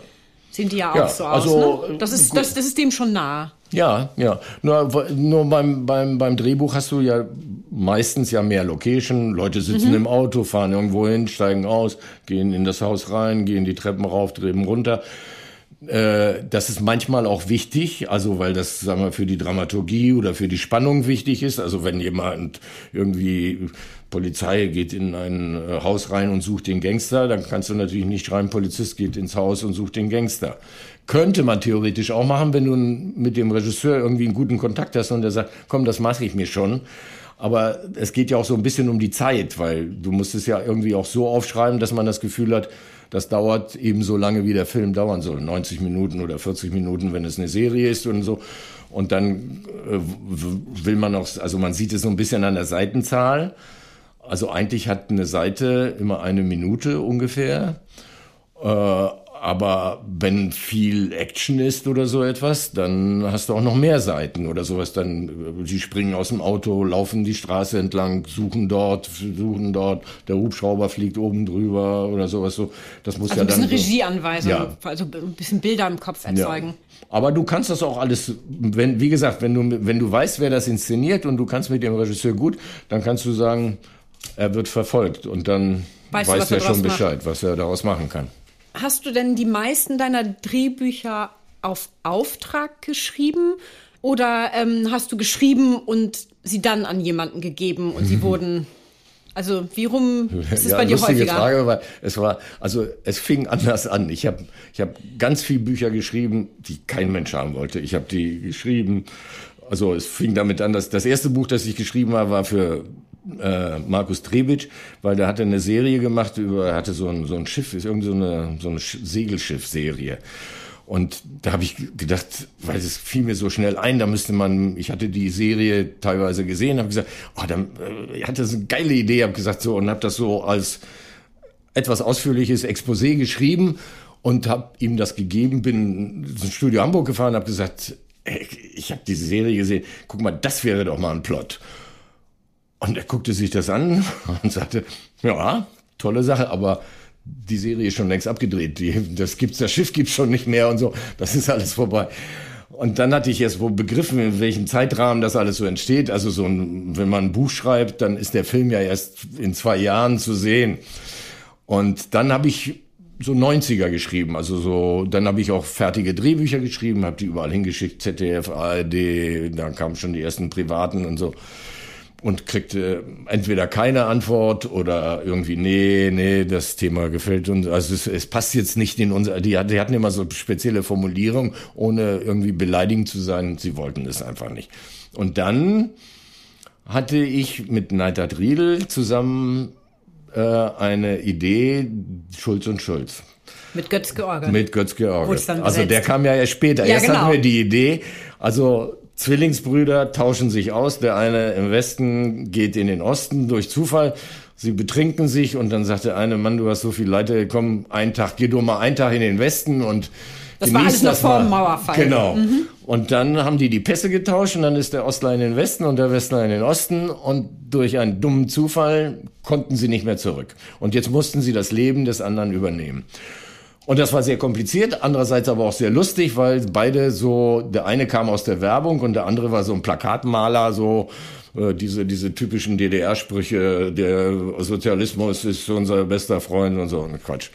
sehen die ja auch ja, so also, aus. Ne? Das, ist, das, das ist dem schon nah. Ja, ja. Nur, nur beim, beim, beim Drehbuch hast du ja meistens ja mehr Location. Leute sitzen mhm. im Auto, fahren irgendwo hin, steigen aus, gehen in das Haus rein, gehen die Treppen rauf, Treppen runter. Äh, das ist manchmal auch wichtig, also weil das, sagen wir, für die Dramaturgie oder für die Spannung wichtig ist. Also wenn jemand irgendwie Polizei geht in ein äh, Haus rein und sucht den Gangster, dann kannst du natürlich nicht schreiben, Polizist geht ins Haus und sucht den Gangster. Könnte man theoretisch auch machen, wenn du mit dem Regisseur irgendwie einen guten Kontakt hast und der sagt, komm, das mache ich mir schon. Aber es geht ja auch so ein bisschen um die Zeit, weil du musst es ja irgendwie auch so aufschreiben, dass man das Gefühl hat, das dauert eben so lange, wie der Film dauern soll. 90 Minuten oder 40 Minuten, wenn es eine Serie ist und so. Und dann äh, will man auch, also man sieht es so ein bisschen an der Seitenzahl. Also eigentlich hat eine Seite immer eine Minute ungefähr. Äh, aber wenn viel Action ist oder so etwas, dann hast du auch noch mehr Seiten oder sowas. Dann, sie äh, springen aus dem Auto, laufen die Straße entlang, suchen dort, suchen dort, der Hubschrauber fliegt oben drüber oder sowas. So, das muss also ja dann. Ein bisschen so, Regieanweisung, ja. also ein bisschen Bilder im Kopf erzeugen. Ja. Aber du kannst das auch alles, wenn, wie gesagt, wenn du, wenn du weißt, wer das inszeniert und du kannst mit dem Regisseur gut, dann kannst du sagen, er wird verfolgt und dann weißt weiß er schon Bescheid, macht. was er daraus machen kann. Hast du denn die meisten deiner Drehbücher auf Auftrag geschrieben oder ähm, hast du geschrieben und sie dann an jemanden gegeben und sie wurden also wie rum ist es ja, bei dir lustige häufiger? Frage, weil es war, also es fing anders an. Ich habe ich hab ganz viele Bücher geschrieben, die kein Mensch haben wollte. Ich habe die geschrieben, also es fing damit an, dass das erste Buch, das ich geschrieben habe, war für äh, Markus Trebitsch, weil der hatte eine Serie gemacht über, er hatte so ein, so ein Schiff, ist irgendwie so eine, so eine Segelschiff-Serie. Und da habe ich gedacht, weil es fiel mir so schnell ein, da müsste man, ich hatte die Serie teilweise gesehen, habe gesagt, oh, dann, äh, hatte so eine geile Idee, habe gesagt so und habe das so als etwas ausführliches Exposé geschrieben und habe ihm das gegeben, bin ins Studio Hamburg gefahren, habe gesagt, ey, ich habe diese Serie gesehen, guck mal, das wäre doch mal ein Plot. Und er guckte sich das an und sagte, ja, tolle Sache, aber die Serie ist schon längst abgedreht. Die, das gibt's, das Schiff gibt's schon nicht mehr und so. Das ist alles vorbei. Und dann hatte ich erst wohl begriffen, in welchem Zeitrahmen das alles so entsteht. Also so ein, wenn man ein Buch schreibt, dann ist der Film ja erst in zwei Jahren zu sehen. Und dann habe ich so 90er geschrieben. Also so, dann habe ich auch fertige Drehbücher geschrieben, habe die überall hingeschickt, ZDF, ARD, da kamen schon die ersten privaten und so und kriegte entweder keine Antwort oder irgendwie, nee, nee, das Thema gefällt uns. Also es, es passt jetzt nicht in unser, die, die hatten immer so spezielle Formulierung, ohne irgendwie beleidigend zu sein. Sie wollten es einfach nicht. Und dann hatte ich mit Neidert Riedel zusammen äh, eine Idee, Schulz und Schulz. Mit Götz George. Mit Götz George. Also der kam ja erst später. Ja, Erst genau. hatten wir die Idee, also Zwillingsbrüder tauschen sich aus. Der eine im Westen geht in den Osten durch Zufall. Sie betrinken sich und dann sagt der eine, Mann, du hast so viel Leute, komm, einen Tag, geh du mal einen Tag in den Westen und das war alles noch vor dem Mauerfall. Genau. Mhm. Und dann haben die die Pässe getauscht und dann ist der Ostler in den Westen und der Westler in den Osten und durch einen dummen Zufall konnten sie nicht mehr zurück. Und jetzt mussten sie das Leben des anderen übernehmen. Und das war sehr kompliziert, andererseits aber auch sehr lustig, weil beide so, der eine kam aus der Werbung und der andere war so ein Plakatmaler, so äh, diese, diese typischen DDR-Sprüche, der Sozialismus ist unser bester Freund und so Quatsch.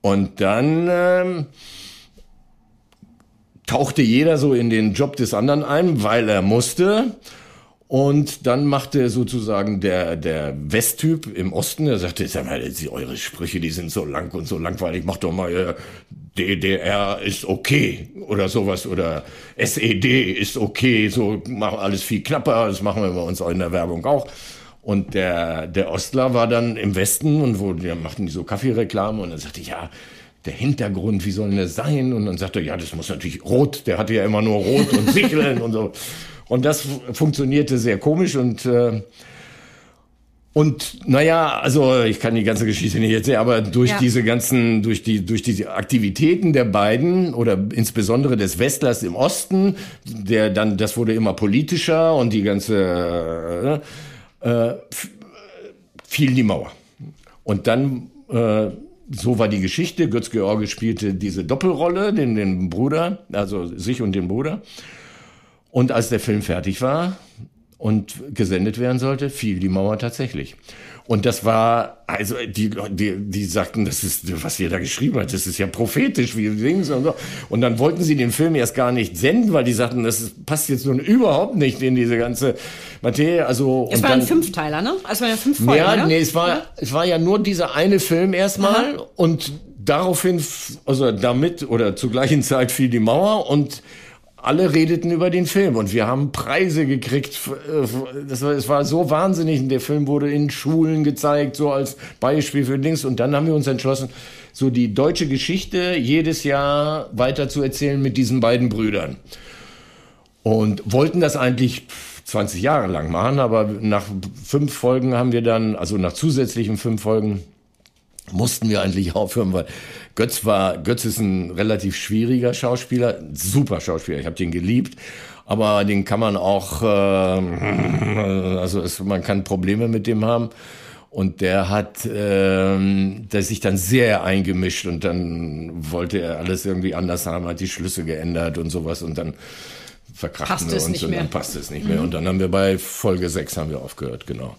Und dann ähm, tauchte jeder so in den Job des anderen ein, weil er musste. Und dann machte sozusagen der, der Westtyp im Osten, der sagte, sag mal, eure Sprüche, die sind so lang und so langweilig, mach doch mal, äh, DDR ist okay oder sowas oder SED ist okay, so machen alles viel knapper, das machen wir bei uns auch in der Werbung auch. Und der, der Ostler war dann im Westen und wo, die machten die so Kaffeereklame und dann sagte ich, ja, der Hintergrund, wie soll denn das sein? Und dann sagte er, ja, das muss natürlich rot, der hatte ja immer nur rot und Sicheln und so. Und das funktionierte sehr komisch und äh, und naja, also ich kann die ganze Geschichte nicht erzählen, aber durch ja. diese ganzen, durch die, durch diese Aktivitäten der beiden oder insbesondere des Westlers im Osten, der dann, das wurde immer politischer und die ganze äh, äh, fiel die Mauer. Und dann, äh, so war die Geschichte. Götz George spielte diese Doppelrolle, den, den Bruder, also sich und den Bruder. Und als der Film fertig war, und gesendet werden sollte, fiel die Mauer tatsächlich. Und das war, also die, die, die sagten, das ist, was ihr da geschrieben hat, das ist ja prophetisch, wie Dings und so. Und dann wollten sie den Film erst gar nicht senden, weil die sagten, das passt jetzt nun überhaupt nicht in diese ganze Materie. Also, es war dann, ein Fünfteiler, ne? Also war ja fünf Folgen, Ja, nee, es war, ja? es war ja nur dieser eine Film erstmal Aha. und daraufhin, also damit oder zur gleichen Zeit fiel die Mauer und alle redeten über den Film und wir haben Preise gekriegt. Das war, es war so wahnsinnig. Der Film wurde in Schulen gezeigt, so als Beispiel für Dings. Und dann haben wir uns entschlossen, so die deutsche Geschichte jedes Jahr weiter zu erzählen mit diesen beiden Brüdern. Und wollten das eigentlich 20 Jahre lang machen, aber nach fünf Folgen haben wir dann, also nach zusätzlichen fünf Folgen, mussten wir eigentlich aufhören, weil Götz war, Götz ist ein relativ schwieriger Schauspieler, super Schauspieler, ich habe den geliebt, aber den kann man auch, äh, also es, man kann Probleme mit dem haben. Und der hat ähm, der sich dann sehr eingemischt und dann wollte er alles irgendwie anders haben, hat die Schlüsse geändert und sowas und dann verkrachten wir uns und dann passte es nicht mehr. Mhm. Und dann haben wir bei Folge 6 haben wir aufgehört, genau.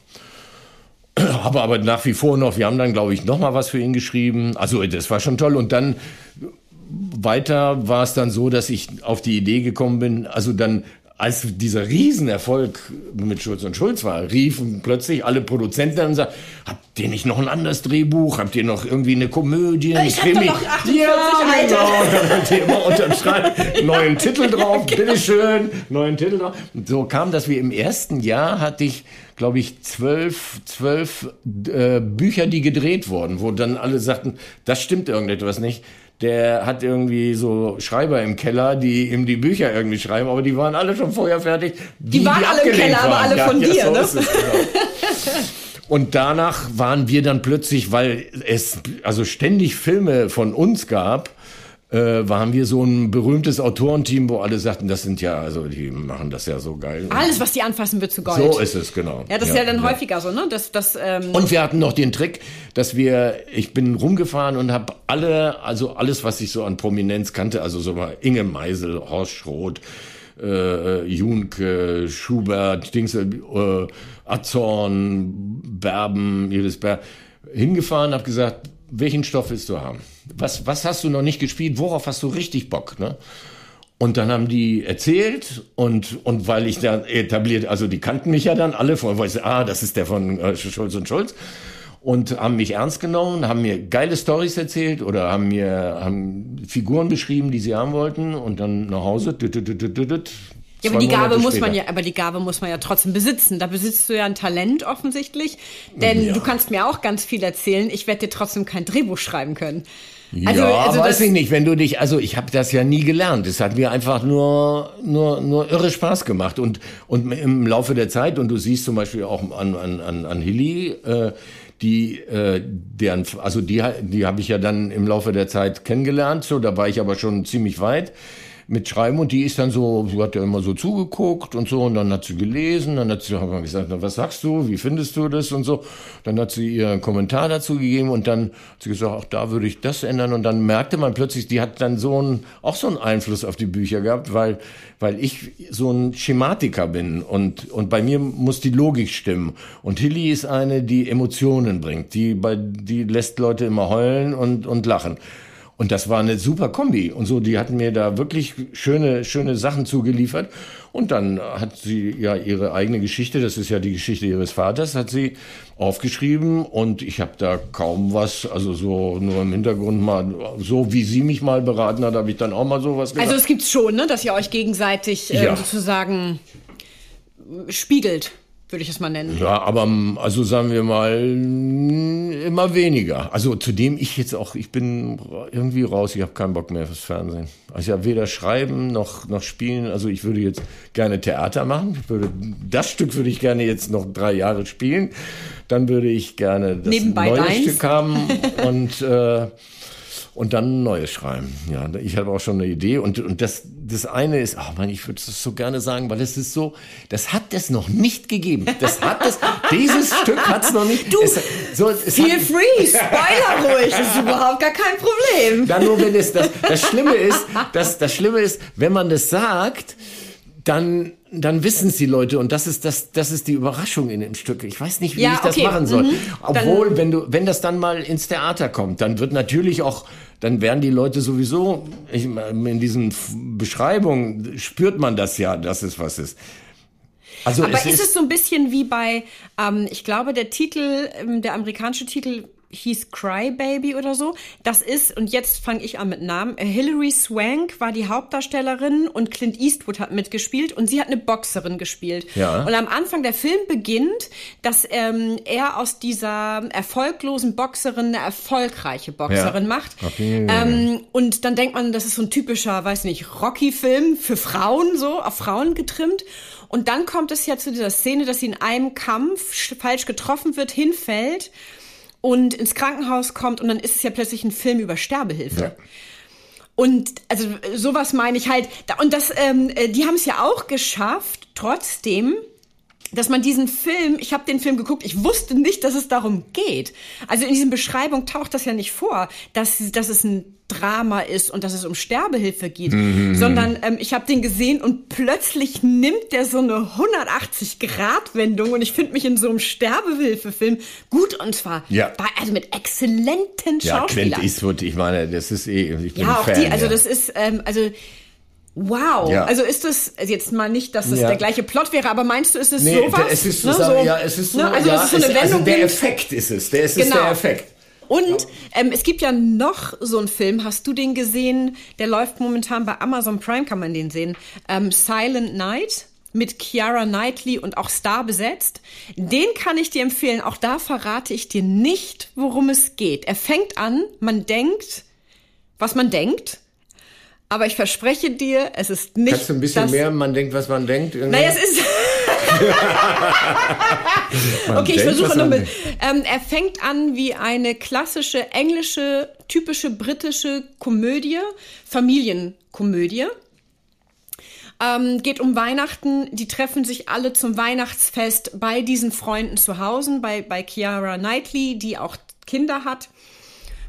Aber, aber nach wie vor noch, wir haben dann, glaube ich, noch mal was für ihn geschrieben. Also das war schon toll. Und dann weiter war es dann so, dass ich auf die Idee gekommen bin, also dann als dieser Riesenerfolg mit Schulz und Schulz war, riefen plötzlich alle Produzenten und sagten, habt ihr nicht noch ein anderes Drehbuch? Habt ihr noch irgendwie eine Komödie, ein ich Krimi? Doch 48, ja, genau. dann ihr immer neuen Titel drauf, genau. bitteschön, neuen Titel drauf. Und so kam das wie im ersten Jahr hatte ich, glaube ich, zwölf, zwölf äh, Bücher, die gedreht wurden, wo dann alle sagten, das stimmt irgendetwas nicht der hat irgendwie so Schreiber im Keller, die ihm die Bücher irgendwie schreiben, aber die waren alle schon vorher fertig. Die, die waren die alle im Keller, waren. aber alle ja, von ja, dir, so ne? Es, genau. Und danach waren wir dann plötzlich, weil es also ständig Filme von uns gab, äh, waren wir so ein berühmtes Autorenteam, wo alle sagten, das sind ja, also die machen das ja so geil. Alles, was die anfassen, wird zu Gold. So ist es, genau. Ja, das ja, ist ja dann ja. häufiger so, ne? Das, das, ähm und wir hatten noch den Trick, dass wir, ich bin rumgefahren und habe alle, also alles, was ich so an Prominenz kannte, also so mal Inge Meisel, Horst Schroth, äh, Junke, Schubert, Dings, äh, Azorn, Berben, Iris Berben, hingefahren, habe gesagt, welchen Stoff willst du haben? Was, was hast du noch nicht gespielt? Worauf hast du richtig Bock? Ne? Und dann haben die erzählt und, und weil ich dann etabliert, also die kannten mich ja dann alle von, weil ich, ah, das ist der von äh, Schulz und Schulz und haben mich ernst genommen, haben mir geile Stories erzählt oder haben mir haben Figuren beschrieben, die sie haben wollten und dann nach Hause. Düt, düt, düt, ja, aber die Gabe muss man ja, aber die Gabe muss man ja trotzdem besitzen. Da besitzt du ja ein Talent offensichtlich, denn ja. du kannst mir auch ganz viel erzählen. Ich werde dir trotzdem kein Drehbuch schreiben können. Also, ja, also weiß ich nicht. Wenn du dich, also ich habe das ja nie gelernt. Es hat mir einfach nur, nur, nur irre Spaß gemacht und und im Laufe der Zeit und du siehst zum Beispiel auch an an an, an Hilly. Äh, die äh, deren also die die habe ich ja dann im Laufe der Zeit kennengelernt so da war ich aber schon ziemlich weit mit Schreiben und die ist dann so, sie hat ja immer so zugeguckt und so und dann hat sie gelesen, dann hat sie hat man gesagt, was sagst du, wie findest du das und so. Dann hat sie ihr einen Kommentar dazu gegeben und dann hat sie gesagt, ach, da würde ich das ändern und dann merkte man plötzlich, die hat dann so einen, auch so einen Einfluss auf die Bücher gehabt, weil, weil ich so ein Schematiker bin und, und bei mir muss die Logik stimmen. Und Hilly ist eine, die Emotionen bringt, die bei, die lässt Leute immer heulen und, und lachen. Und das war eine super Kombi. Und so, die hatten mir da wirklich schöne, schöne Sachen zugeliefert. Und dann hat sie ja ihre eigene Geschichte, das ist ja die Geschichte ihres Vaters, hat sie aufgeschrieben. Und ich habe da kaum was, also so nur im Hintergrund mal, so wie sie mich mal beraten hat, habe ich dann auch mal sowas gesagt. Also es gibt's schon, ne, dass ihr euch gegenseitig äh, ja. sozusagen spiegelt. Würde ich es mal nennen. Ja, aber ähm, also sagen wir mal immer weniger. Also zudem ich jetzt auch, ich bin irgendwie raus, ich habe keinen Bock mehr fürs Fernsehen. Also ich habe weder schreiben noch noch spielen. Also ich würde jetzt gerne Theater machen. Ich würde, das Stück würde ich gerne jetzt noch drei Jahre spielen. Dann würde ich gerne das Nebenbei neue deins. Stück haben und äh, und dann ein neues schreiben. Ja, ich habe auch schon eine Idee. Und, und das, das eine ist, ach man, ich würde es so gerne sagen, weil es ist so, das hat es noch nicht gegeben. Das hat es, dieses Stück hat es noch nicht. Du, es, so, es Feel hat, free, Spoiler ruhig, das ist überhaupt gar kein Problem. dann nur wenn es, das, das Schlimme ist, das, das Schlimme ist, wenn man das sagt, dann, dann wissen es die Leute und das ist das, das ist die Überraschung in dem Stück. Ich weiß nicht, wie Ja, ich das okay, machen soll. mhm. Obwohl, wenn du, wenn das dann mal ins Theater kommt, dann wird natürlich auch, dann werden die Leute sowieso, ich, in diesen Beschreibungen spürt man das ja, dass es was ist. Also Aber es ist ist, es so ein bisschen wie bei, ähm, ich glaube, der Titel, ähm, der amerikanische Titel hieß Cry Baby oder so. Das ist, und jetzt fange ich an mit Namen, Hilary Swank war die Hauptdarstellerin und Clint Eastwood hat mitgespielt und sie hat eine Boxerin gespielt. Ja. Und am Anfang der Film beginnt, dass ähm, er aus dieser erfolglosen Boxerin eine erfolgreiche Boxerin Ja. macht. Okay. Ähm, und dann denkt man, das ist so ein typischer, weiß nicht, Rocky-Film für Frauen, so auf Frauen getrimmt. Und dann kommt es ja zu dieser Szene, dass sie in einem Kampf sch- falsch getroffen wird, hinfällt und ins Krankenhaus kommt und dann ist es ja plötzlich ein Film über Sterbehilfe. Ja. Und also sowas meine ich halt. Da- Und das, ähm, äh, die haben es ja auch geschafft, trotzdem, dass man diesen Film, ich habe den Film geguckt, ich wusste nicht, dass es darum geht. Also in diesen Beschreibungen taucht das ja nicht vor, dass, dass es ein Drama ist und dass es um Sterbehilfe geht, sondern ähm, ich habe den gesehen und plötzlich nimmt der so eine 180-Grad-Wendung und ich finde mich in so einem Sterbehilfefilm gut und zwar Ja. bei, also mit exzellenten ja, Schauspielern. Clint Eastwood, ich meine, das ist eh, ich bin Ja, auch Fan. die, also ja. das ist, ähm, also wow. Ja. Also ist das, also jetzt mal nicht, dass es Ja. der gleiche Plot wäre, aber meinst du, ist es Nee, sowas? es ist Ne, so, ja, es ist so, ne, also ja, es ist so eine es, Wendung. also der. Effekt ist es, der, ist Genau. der Effekt. Und ähm, es gibt ja noch so einen Film, hast du den gesehen? Der läuft momentan bei Amazon Prime, kann man den sehen. Ähm, Silent Night mit Kiara Knightley und auch Star besetzt. Den kann ich dir empfehlen. Auch da verrate ich dir nicht, worum es geht. Er fängt an, man denkt, was man denkt. Aber ich verspreche dir, es ist nicht. Kannst du ein bisschen mehr, man denkt, was man denkt? irgendwie? Naja, es ist. Okay, ich versuche nochmal. denkt. Ähm, er fängt an wie eine klassische englische, typische britische Komödie, Familienkomödie. Ähm, geht um Weihnachten. Die treffen sich alle zum Weihnachtsfest bei diesen Freunden zu Hause, bei, bei Chiara Knightley, die auch Kinder hat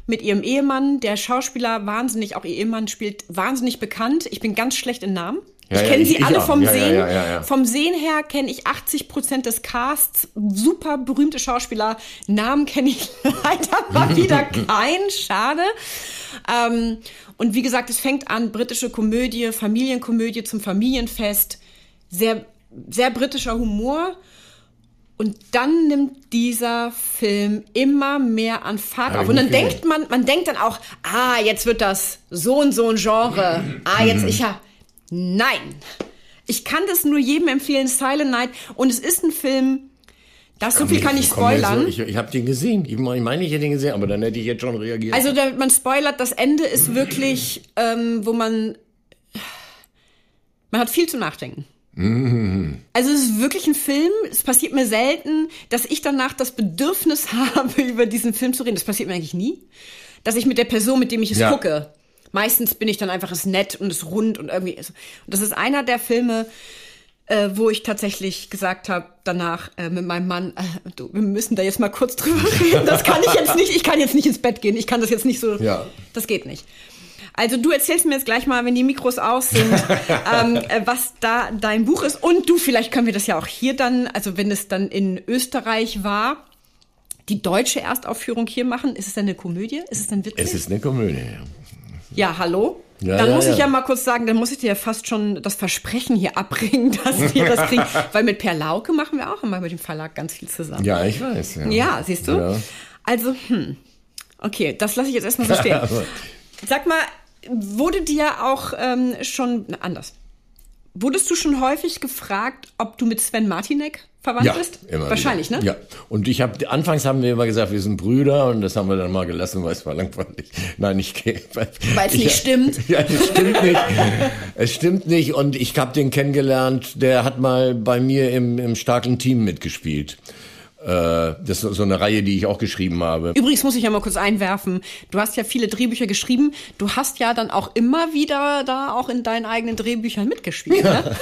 mit ihrem Ehemann. Der Schauspieler wahnsinnig, auch ihr Ehemann spielt wahnsinnig bekannt. Ich bin ganz schlecht in Namen. Ja, ich ja, kenne ich- sie ich alle auch. vom Ja, ja, Sehen. ja, ja, ja. Vom Sehen her kenne ich 80 Prozent des Casts. Super berühmte Schauspieler. Namen kenne ich leider mal wieder keinen. Schade. Ähm, und wie gesagt, es fängt an, britische Komödie, Familienkomödie zum Familienfest. Sehr, sehr britischer Humor. Und dann nimmt dieser Film immer mehr an Fahrt auf. Und dann denkt man, man denkt dann auch, ah, jetzt wird das so und so ein Genre. Ah, jetzt ich ja. Nein. Ich kann das nur jedem empfehlen, Silent Night. Und es ist ein Film, das so viel kann ich jetzt spoilern. Ich ich habe den gesehen. Ich meine, ich meine, ich hätte den gesehen, aber dann hätte ich jetzt schon reagiert. Also da, man spoilert, das Ende ist wirklich, ähm, wo man, man hat viel zum Nachdenken. Also es ist wirklich ein Film, es passiert mir selten, dass ich danach das Bedürfnis habe, über diesen Film zu reden. Das passiert mir eigentlich nie. Dass ich mit der Person, mit dem ich es Ja. gucke, meistens bin ich dann einfach es nett und es rund und irgendwie. ist- Und das ist einer der Filme, äh, wo ich tatsächlich gesagt habe danach äh, mit meinem Mann, äh, du, wir müssen da jetzt mal kurz drüber reden. Das kann ich jetzt nicht. Ich kann jetzt nicht ins Bett gehen. Ich kann das jetzt nicht so. Ja. Das geht nicht. Also du erzählst mir jetzt gleich mal, wenn die Mikros aus sind, ähm, äh, was da dein Buch ist. Und du, vielleicht können wir das ja auch hier dann, also wenn es dann in Österreich war, die deutsche Erstaufführung hier machen. Ist es denn eine Komödie? Ist es denn witzig? es ist eine Komödie. ja. Ja, hallo? Ja, dann ja, muss ich ja. ja mal kurz sagen, dann muss ich dir ja fast schon das Versprechen hier abbringen, dass wir das kriegen. Weil mit Per Lauke machen wir auch immer mit dem Verlag ganz viel zusammen. Ja, ich weiß. Ja, Ja, siehst du? Also, hm. Okay, das lasse ich jetzt erstmal so stehen. Sag mal, wurde dir auch ähm, schon na, anders? wurdest du schon häufig gefragt, ob du mit Sven Martinek verwandt Ja, bist? immer Wahrscheinlich, wieder. ne? Ja. Und ich habe anfangs haben wir immer gesagt, wir sind Brüder und das haben wir dann mal gelassen, weil es war langweilig. Nein, ich weil Weil es ich- nicht stimmt. Ja, es stimmt nicht. es stimmt nicht und ich habe den kennengelernt, der hat mal bei mir im, im starken Team mitgespielt. Äh, das ist so eine Reihe, die ich auch geschrieben habe. Übrigens muss ich ja mal kurz einwerfen, du hast ja viele Drehbücher geschrieben, du hast ja dann auch immer wieder da auch in deinen eigenen Drehbüchern mitgespielt, ne?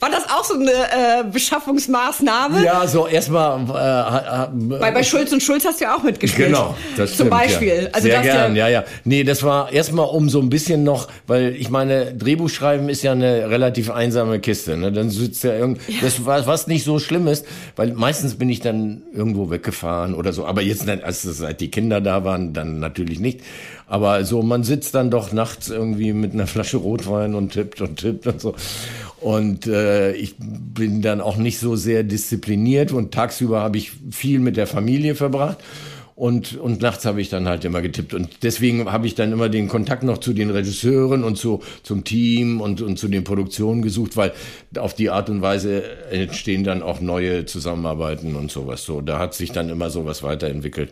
War das auch so eine äh, Beschaffungsmaßnahme? Ja, so erstmal äh, Weil bei Schulz und Schulz hast du ja auch mitgespielt. Genau, das Zum stimmt, Beispiel. Ja. Also Sehr das gern, ja, ja, ja. Nee, das war erstmal um so ein bisschen noch, weil ich meine, Drehbuchschreiben ist ja eine relativ einsame Kiste. Ne? Dann sitzt ja irgend, das war was nicht so schlimm ist, weil meistens bin ich dann irgendwo weggefahren oder so. Aber jetzt, als seit die Kinder da waren, dann natürlich nicht. Aber so, man sitzt dann doch nachts irgendwie mit einer Flasche Rotwein und tippt und tippt und so. Und äh, ich bin dann auch nicht so sehr diszipliniert und tagsüber habe ich viel mit der Familie verbracht. Und, und nachts habe ich dann halt immer getippt. Und deswegen habe ich dann immer den Kontakt noch zu den Regisseuren und zu, zum Team und, und zu den Produktionen gesucht, weil auf die Art und Weise entstehen dann auch neue Zusammenarbeiten und sowas. So, da hat sich dann immer sowas weiterentwickelt.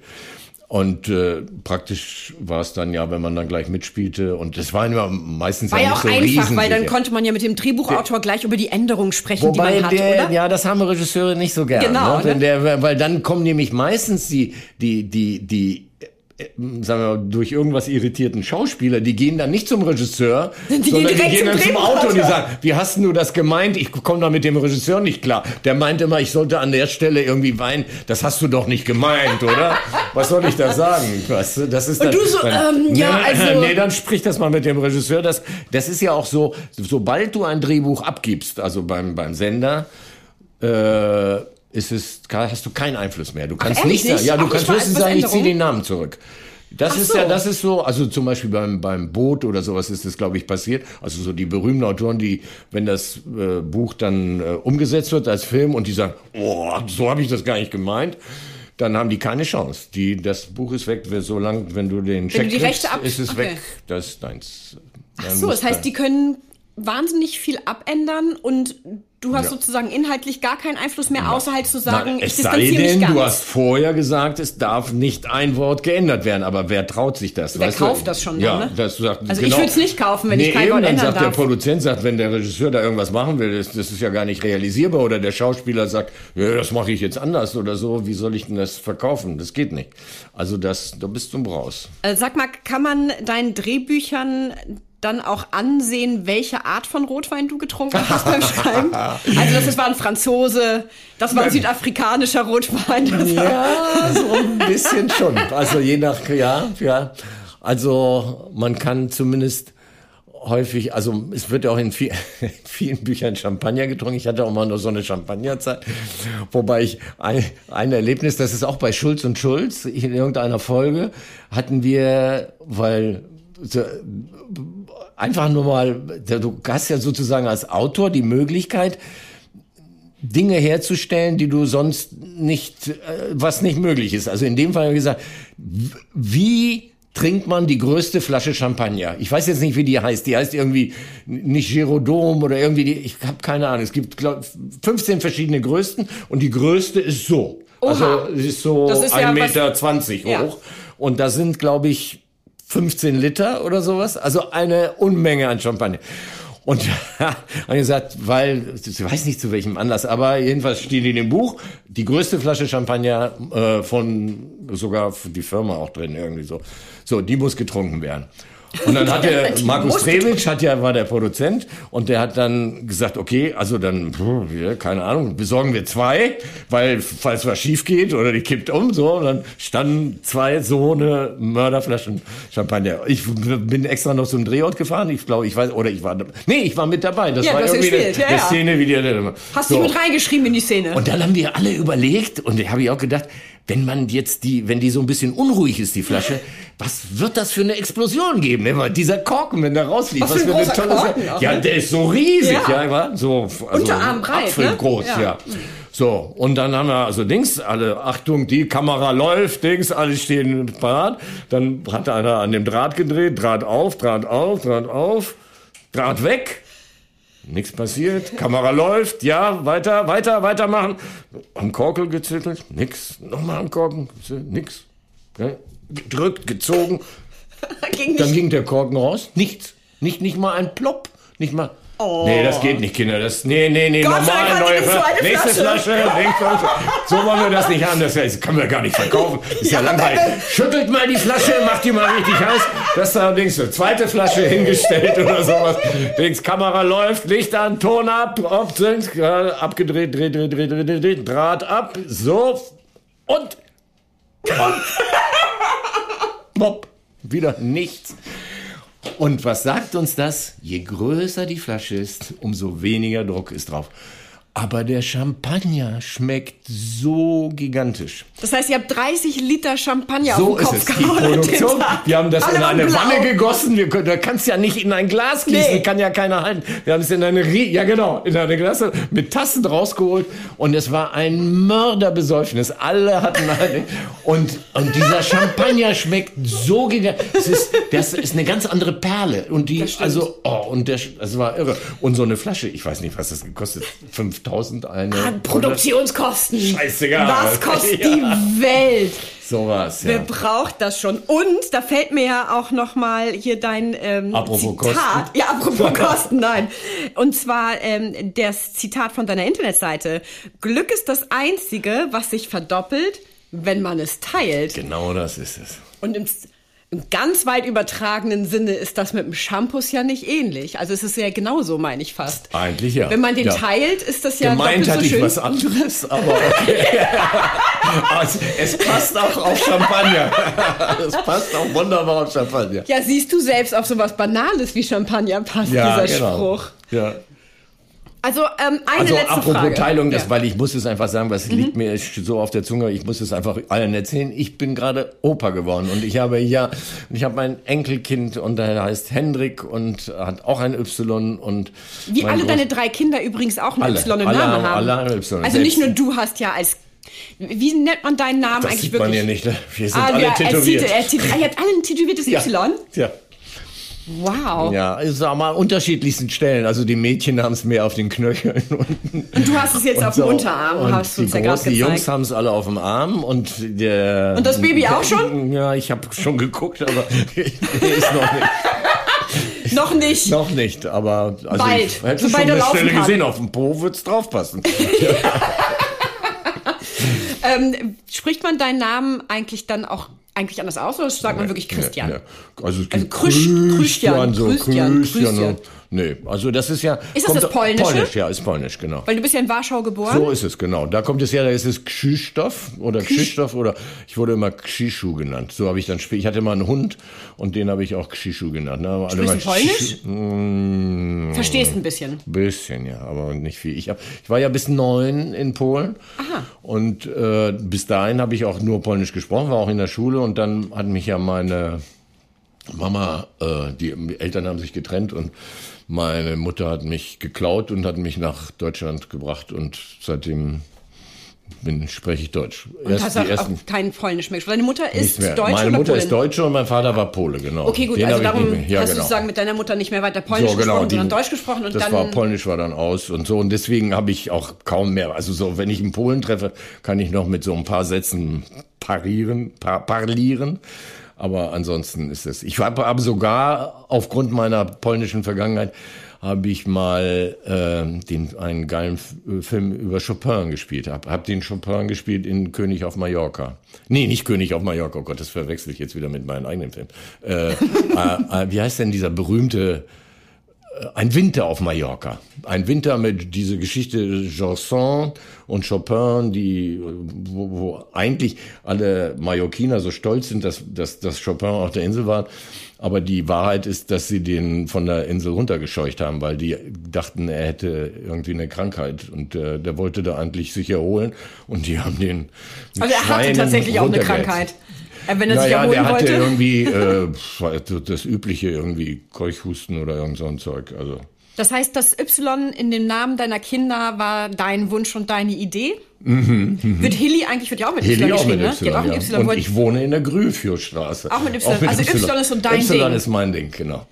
Und äh, praktisch war es dann ja, wenn man dann gleich mitspielte. Und es war immer meistens war ja ja nicht auch so einfach, weil dann konnte man ja mit dem Drehbuchautor gleich über die Änderungen sprechen, Wobei die man hat, der, oder? ja, das haben Regisseure nicht so gern. Genau, ne? Ne? Der, weil dann kommen nämlich meistens die, die, die, die, sagen wir mal, durch irgendwas irritierten Schauspieler, die gehen dann nicht zum Regisseur, Die gehen sondern die direkt gehen zum dann zum Auto und die sagen, wie hast denn du das gemeint? Ich komme da mit dem Regisseur nicht klar. Der meint immer, ich sollte an der Stelle irgendwie weinen. Das hast du doch nicht gemeint, oder? Was soll ich da sagen? Du, das ist Und dann, du so, dann, ähm, ja, nee, also- nee, dann sprich das mal mit dem Regisseur. Das, das ist ja auch so, sobald du ein Drehbuch abgibst, also beim, beim Sender, äh, ist es, hast du keinen Einfluss mehr. Du kannst ehrlich nicht sagen, ja, du Auch kannst höchstens sagen, ich ziehe den Namen zurück. Das Ach ist so. ja, das ist so, also zum Beispiel beim, beim Boot oder sowas ist das, glaube ich, passiert. Also so die berühmten Autoren, die, wenn das äh, Buch dann äh, umgesetzt wird als Film und die sagen, oh, so habe ich das gar nicht gemeint, dann haben die keine Chance. Die, das Buch ist weg, so lang, wenn du den Check du die kriegst, Rechte ist es okay. weg. Das ist deins. Ach so, das heißt, die können wahnsinnig viel abändern und du hast Ja. sozusagen inhaltlich gar keinen Einfluss mehr, außer halt zu sagen, Na, es ich sei denn, du hast vorher gesagt, es darf nicht ein Wort geändert werden. Aber wer traut sich das? Wer weißt kauft du? das schon Ja, dann, ne? das sagt, Also ich genau. würd's nicht kaufen, wenn ich nee, kein eben, Wort dann ändern sagt der darf. Produzent, sagt, wenn der Regisseur da irgendwas machen will, das, das ist ja gar nicht realisierbar. Oder der Schauspieler sagt, ja, das mache ich jetzt anders oder so. Wie soll ich denn das verkaufen? Das geht nicht. Also das, da bist du raus. Äh, Sag mal, kann man deinen Drehbüchern dann auch ansehen, welche Art von Rotwein du getrunken hast beim Schreiben? Also das, das war ein Franzose, das war ein südafrikanischer Rotwein. Ja, so ein bisschen schon. Also je nach, ja, ja. Also man kann zumindest häufig, also es wird ja auch in viel, vielen Büchern Champagner getrunken. Ich hatte auch mal noch so eine Champagnerzeit, wobei ich ein, ein Erlebnis, das ist auch bei Schulz und Schulz, in irgendeiner Folge hatten wir, weil einfach nur mal, du hast ja sozusagen als Autor die Möglichkeit, Dinge herzustellen, die du sonst nicht, äh, was nicht möglich ist. Also in dem Fall habe ich gesagt, wie trinkt man die größte Flasche Champagner? Ich weiß jetzt nicht, wie die heißt. Die heißt irgendwie nicht Girodom oder irgendwie, die, ich habe keine Ahnung. Es gibt glaub, 15 verschiedene Größten und die größte ist so. Oha. Also ist so Das ist ja 1,20 was- Meter zwanzig Ja. hoch. Und da sind, glaube ich, 15 Liter oder sowas. Also eine Unmenge an Champagner. Und habe gesagt, weil, ich weiß nicht zu welchem Anlass, aber jedenfalls steht in dem Buch die größte Flasche Champagner äh, von sogar die Firma auch drin, irgendwie so. So, die muss getrunken werden. Und dann hat der Die Markus Trewitsch hat ja war der Produzent und der hat dann gesagt, okay, also dann keine Ahnung, besorgen wir zwei, weil falls was schief geht oder die kippt um so, und dann standen zwei so eine Mörderflaschen Champagner. Ich bin extra noch zum Drehort gefahren, ich glaube, ich weiß oder ich war nee, ich war mit dabei. Das Ja, war du irgendwie eine, ja, eine. Szene, wie die hast so. dich mit reingeschrieben in die Szene. Und dann haben wir alle überlegt, und da habe ich auch gedacht, wenn man jetzt die, wenn die so ein bisschen unruhig ist, die Flasche, was wird das für eine Explosion geben? Ne? Weil dieser Korken, wenn der rausfliegt, Was für ein großer Korken auch, Ja, ne? der ist so riesig, Ja. ja, so also Unterarmbreit, ne? Apfelgroß, Ja. ja. So, und dann haben wir also Dings, alle, Achtung, die Kamera läuft, Dings, alle stehen parat. Dann hat einer an dem Draht gedreht, Draht auf, Draht auf, Draht auf, Draht weg. Nichts passiert. Kamera läuft. Ja, weiter, weiter, weitermachen. Am Korkel gezittelt. Nix. Nochmal am Korken. Nix. Ja, gedrückt, gezogen. Ging Dann ging der Korken raus. Nichts. Nicht, nicht mal ein Plopp. Nicht mal. Nee, das geht nicht, Kinder. Das, nee, nee, nee, Oh. Gott normal, neue so eine Nächste Flasche. Nächste Flasche. So wollen wir das nicht haben. Das, das können wir gar nicht verkaufen. Ist ja, langweilig. Schüttelt mal die Flasche, macht die mal richtig heiß. Das da denkst du, zweite Flasche hingestellt oder sowas. Denkst, Kamera läuft, Licht an, Ton ab, ob, denkst, äh, abgedreht, dreht, dreht, dreht, dreht, dreht, dreht, Draht ab, so und Bob, wieder nichts. Und was sagt uns das? Je größer die Flasche ist, umso weniger Druck ist drauf. Aber der Champagner schmeckt so gigantisch. Das heißt, ihr habt 30 Liter Champagner So auf den ist Kopf es. Die Produktion, wir haben das Alle in eine blau. Wanne gegossen. Wir da kannst ja nicht in ein Glas gießen, Nee. kann ja keiner halten. Wir haben es in eine, Rie- ja genau, in eine Glasse mit Tassen rausgeholt und es war ein Mörderbesäufnis. Alle hatten eine, und, und dieser Champagner schmeckt so gigantisch. Es ist, das ist eine ganz andere Perle und die, also, oh, und der, es war irre. Und so eine Flasche, ich weiß nicht, was das gekostet, 5000 eine. An Produktionskosten. Scheißegal. Was kostet Ja. die Welt? Sowas, Wer ja. braucht das schon? Und da fällt mir ja auch noch mal hier dein ähm, Apropos Zitat. Kosten. Ja, apropos Kosten, nein. Und zwar ähm, das Zitat von deiner Internetseite. Glück ist das Einzige, was sich verdoppelt, wenn man es teilt. Genau das ist es. Und im, im ganz weit übertragenen Sinne ist das mit dem Shampoo ja nicht ähnlich. Also es ist ja genauso, meine ich fast. Eigentlich ja. Wenn man den Ja. teilt, ist das ja Gemeint doppelt hatte so ich schön. was anderes, aber okay. also, es passt auch auf Champagner. Es passt auch wunderbar auf Champagner. Ja, siehst du selbst auf sowas Banales wie Champagner passt dieser Spruch. Ja. Also ähm, eine Also letzte apropos Frage. Teilung, das, ja. Mhm. weil ich muss es einfach sagen, was liegt mir so auf der Zunge, ich muss es einfach allen erzählen. Ich bin gerade Opa geworden und ich habe ja, ich habe mein Enkelkind und der heißt Hendrik und hat auch ein Y und Wie alle Groß- deine drei Kinder übrigens auch ein Alle. Y im Alle Namen haben- alle haben Y. Also nicht nur du hast ja als wie nennt man deinen Namen das eigentlich sieht man wirklich? ja nicht. ne? Wir sind Ah, alle ja, er tätowiert. zieht- er zieht- ihr habt alle ein tätowiertes ja. Y? Ja. Wow. Ja, ich sag mal, an unterschiedlichsten Stellen. Also die Mädchen haben es mehr auf den Knöcheln. Und, Und du hast es jetzt auf dem Unterarm, und hast du die uns ja gerade großen Jungs haben es alle auf dem Arm und der... Und das Baby auch schon? Ja, ich habe schon geguckt, aber ist noch nicht. Noch nicht. Noch nicht, aber also Bald, ich hätte sobald schon eine Stelle kann. gesehen, auf dem Po wird's draufpassen. Ähm, spricht man deinen Namen eigentlich dann auch eigentlich anders aus oder sagt man wirklich Christian? Ja, ja. Also, es Also gibt Christ- Christian, so Christian, Christian. Christian. Nee, also das ist ja... Ist das das Polnische? Polnisch, ja, ist polnisch, genau. Weil du bist ja in Warschau geboren. So ist es, genau. Da kommt es ja, da ist es Krzysztof oder Krzysztof oder ich wurde immer Krzyschu genannt. So habe ich dann später, ich hatte mal einen Hund und den habe ich auch Krzyschu genannt. Ne? Alle Sprichst du Polnisch? Krzyschu- Mm, Verstehst ein bisschen. Bisschen, ja, aber nicht viel. Ich, hab, ich war ja bis neun in Polen Aha. und äh, bis dahin habe ich auch nur Polnisch gesprochen, war auch in der Schule und dann hat mich ja meine Mama, äh, die Eltern haben sich getrennt und meine Mutter hat mich geklaut und hat mich nach Deutschland gebracht und seitdem bin, spreche ich Deutsch. Und hast auch, auch kein Polnisch mehr gesprochen. Deine Mutter ist. Deutsche Meine Mutter Polin? ist Deutsche und mein Vater war Pole, genau. Okay, gut, Den also darum ja, hast du genau. sozusagen mit deiner Mutter nicht mehr weiter Polnisch So, genau, gesprochen, die- sondern Deutsch gesprochen und das dann war Polnisch war dann aus und so und deswegen habe ich auch kaum mehr. Also so, wenn ich einen Polen treffe, kann ich noch mit so ein paar Sätzen parieren, par parlieren. Aber ansonsten ist es. Ich habe aber sogar aufgrund meiner polnischen Vergangenheit habe ich mal äh, den einen geilen äh, Film über Chopin gespielt. Hab, hab den Chopin gespielt in König auf Mallorca. Nee, nicht König auf Mallorca. Oh Gott, das verwechsel ich jetzt wieder mit meinem eigenen Film. Äh, äh, äh, wie heißt denn dieser berühmte ein Winter auf Mallorca. Ein Winter mit diese Geschichte Janson und Chopin, die, wo, wo eigentlich alle Mallorquiner so stolz sind, dass, dass, dass Chopin auf der Insel war. Aber die Wahrheit ist, dass sie den von der Insel runtergescheucht haben, weil die dachten, er hätte irgendwie eine Krankheit und äh, der wollte da eigentlich sich erholen und die haben den Also er hatte Schreien tatsächlich auch eine. Krankheit. Wenn er sich Naja, erholen der hatte wollte. irgendwie äh, das übliche irgendwie Keuchhusten oder irgend so ein Zeug. Also Das heißt, das Y in dem Namen deiner Kinder war dein Wunsch und deine Idee? Wird Hilly eigentlich wird ja auch mit Heli Y auch geschrieben, mit ne? Y. Hat auch ja. Y. Und ich wohne in der Grüfjordstraße. Auch mit Y. Also Y ist so dein Y Ding. ist mein Ding, genau.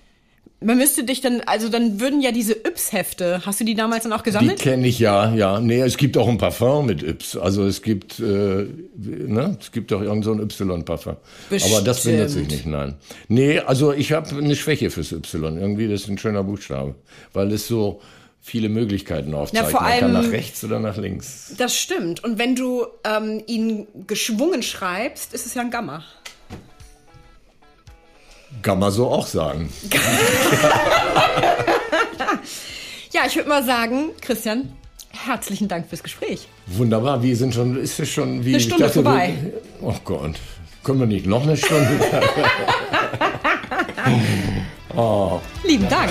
Man müsste dich dann, also dann würden ja diese Yps-Hefte, hast du die damals dann auch Die gesammelt? kenne ich ja, ja. Nee, es gibt auch ein Parfum mit Yps. Also es gibt, äh, ne, es gibt auch irgend so ein Y-Parfum. Aber das findet sich nicht, nein. Nee, also ich habe eine Schwäche fürs Y. Irgendwie, das ist ein schöner Buchstabe. Weil es so viele Möglichkeiten aufzeigt. vor Man kann allem- nach rechts oder nach links. Das stimmt. Und wenn du ähm, ihn geschwungen schreibst, ist es ja ein Gamma. Kann man so auch sagen. Ja, ich würde mal sagen, Christian, herzlichen Dank fürs Gespräch. Wunderbar, wie sind schon, ist es schon wie Eine Stunde vorbei. wir- Oh Gott. Können wir nicht noch eine Stunde? Lieben Dank.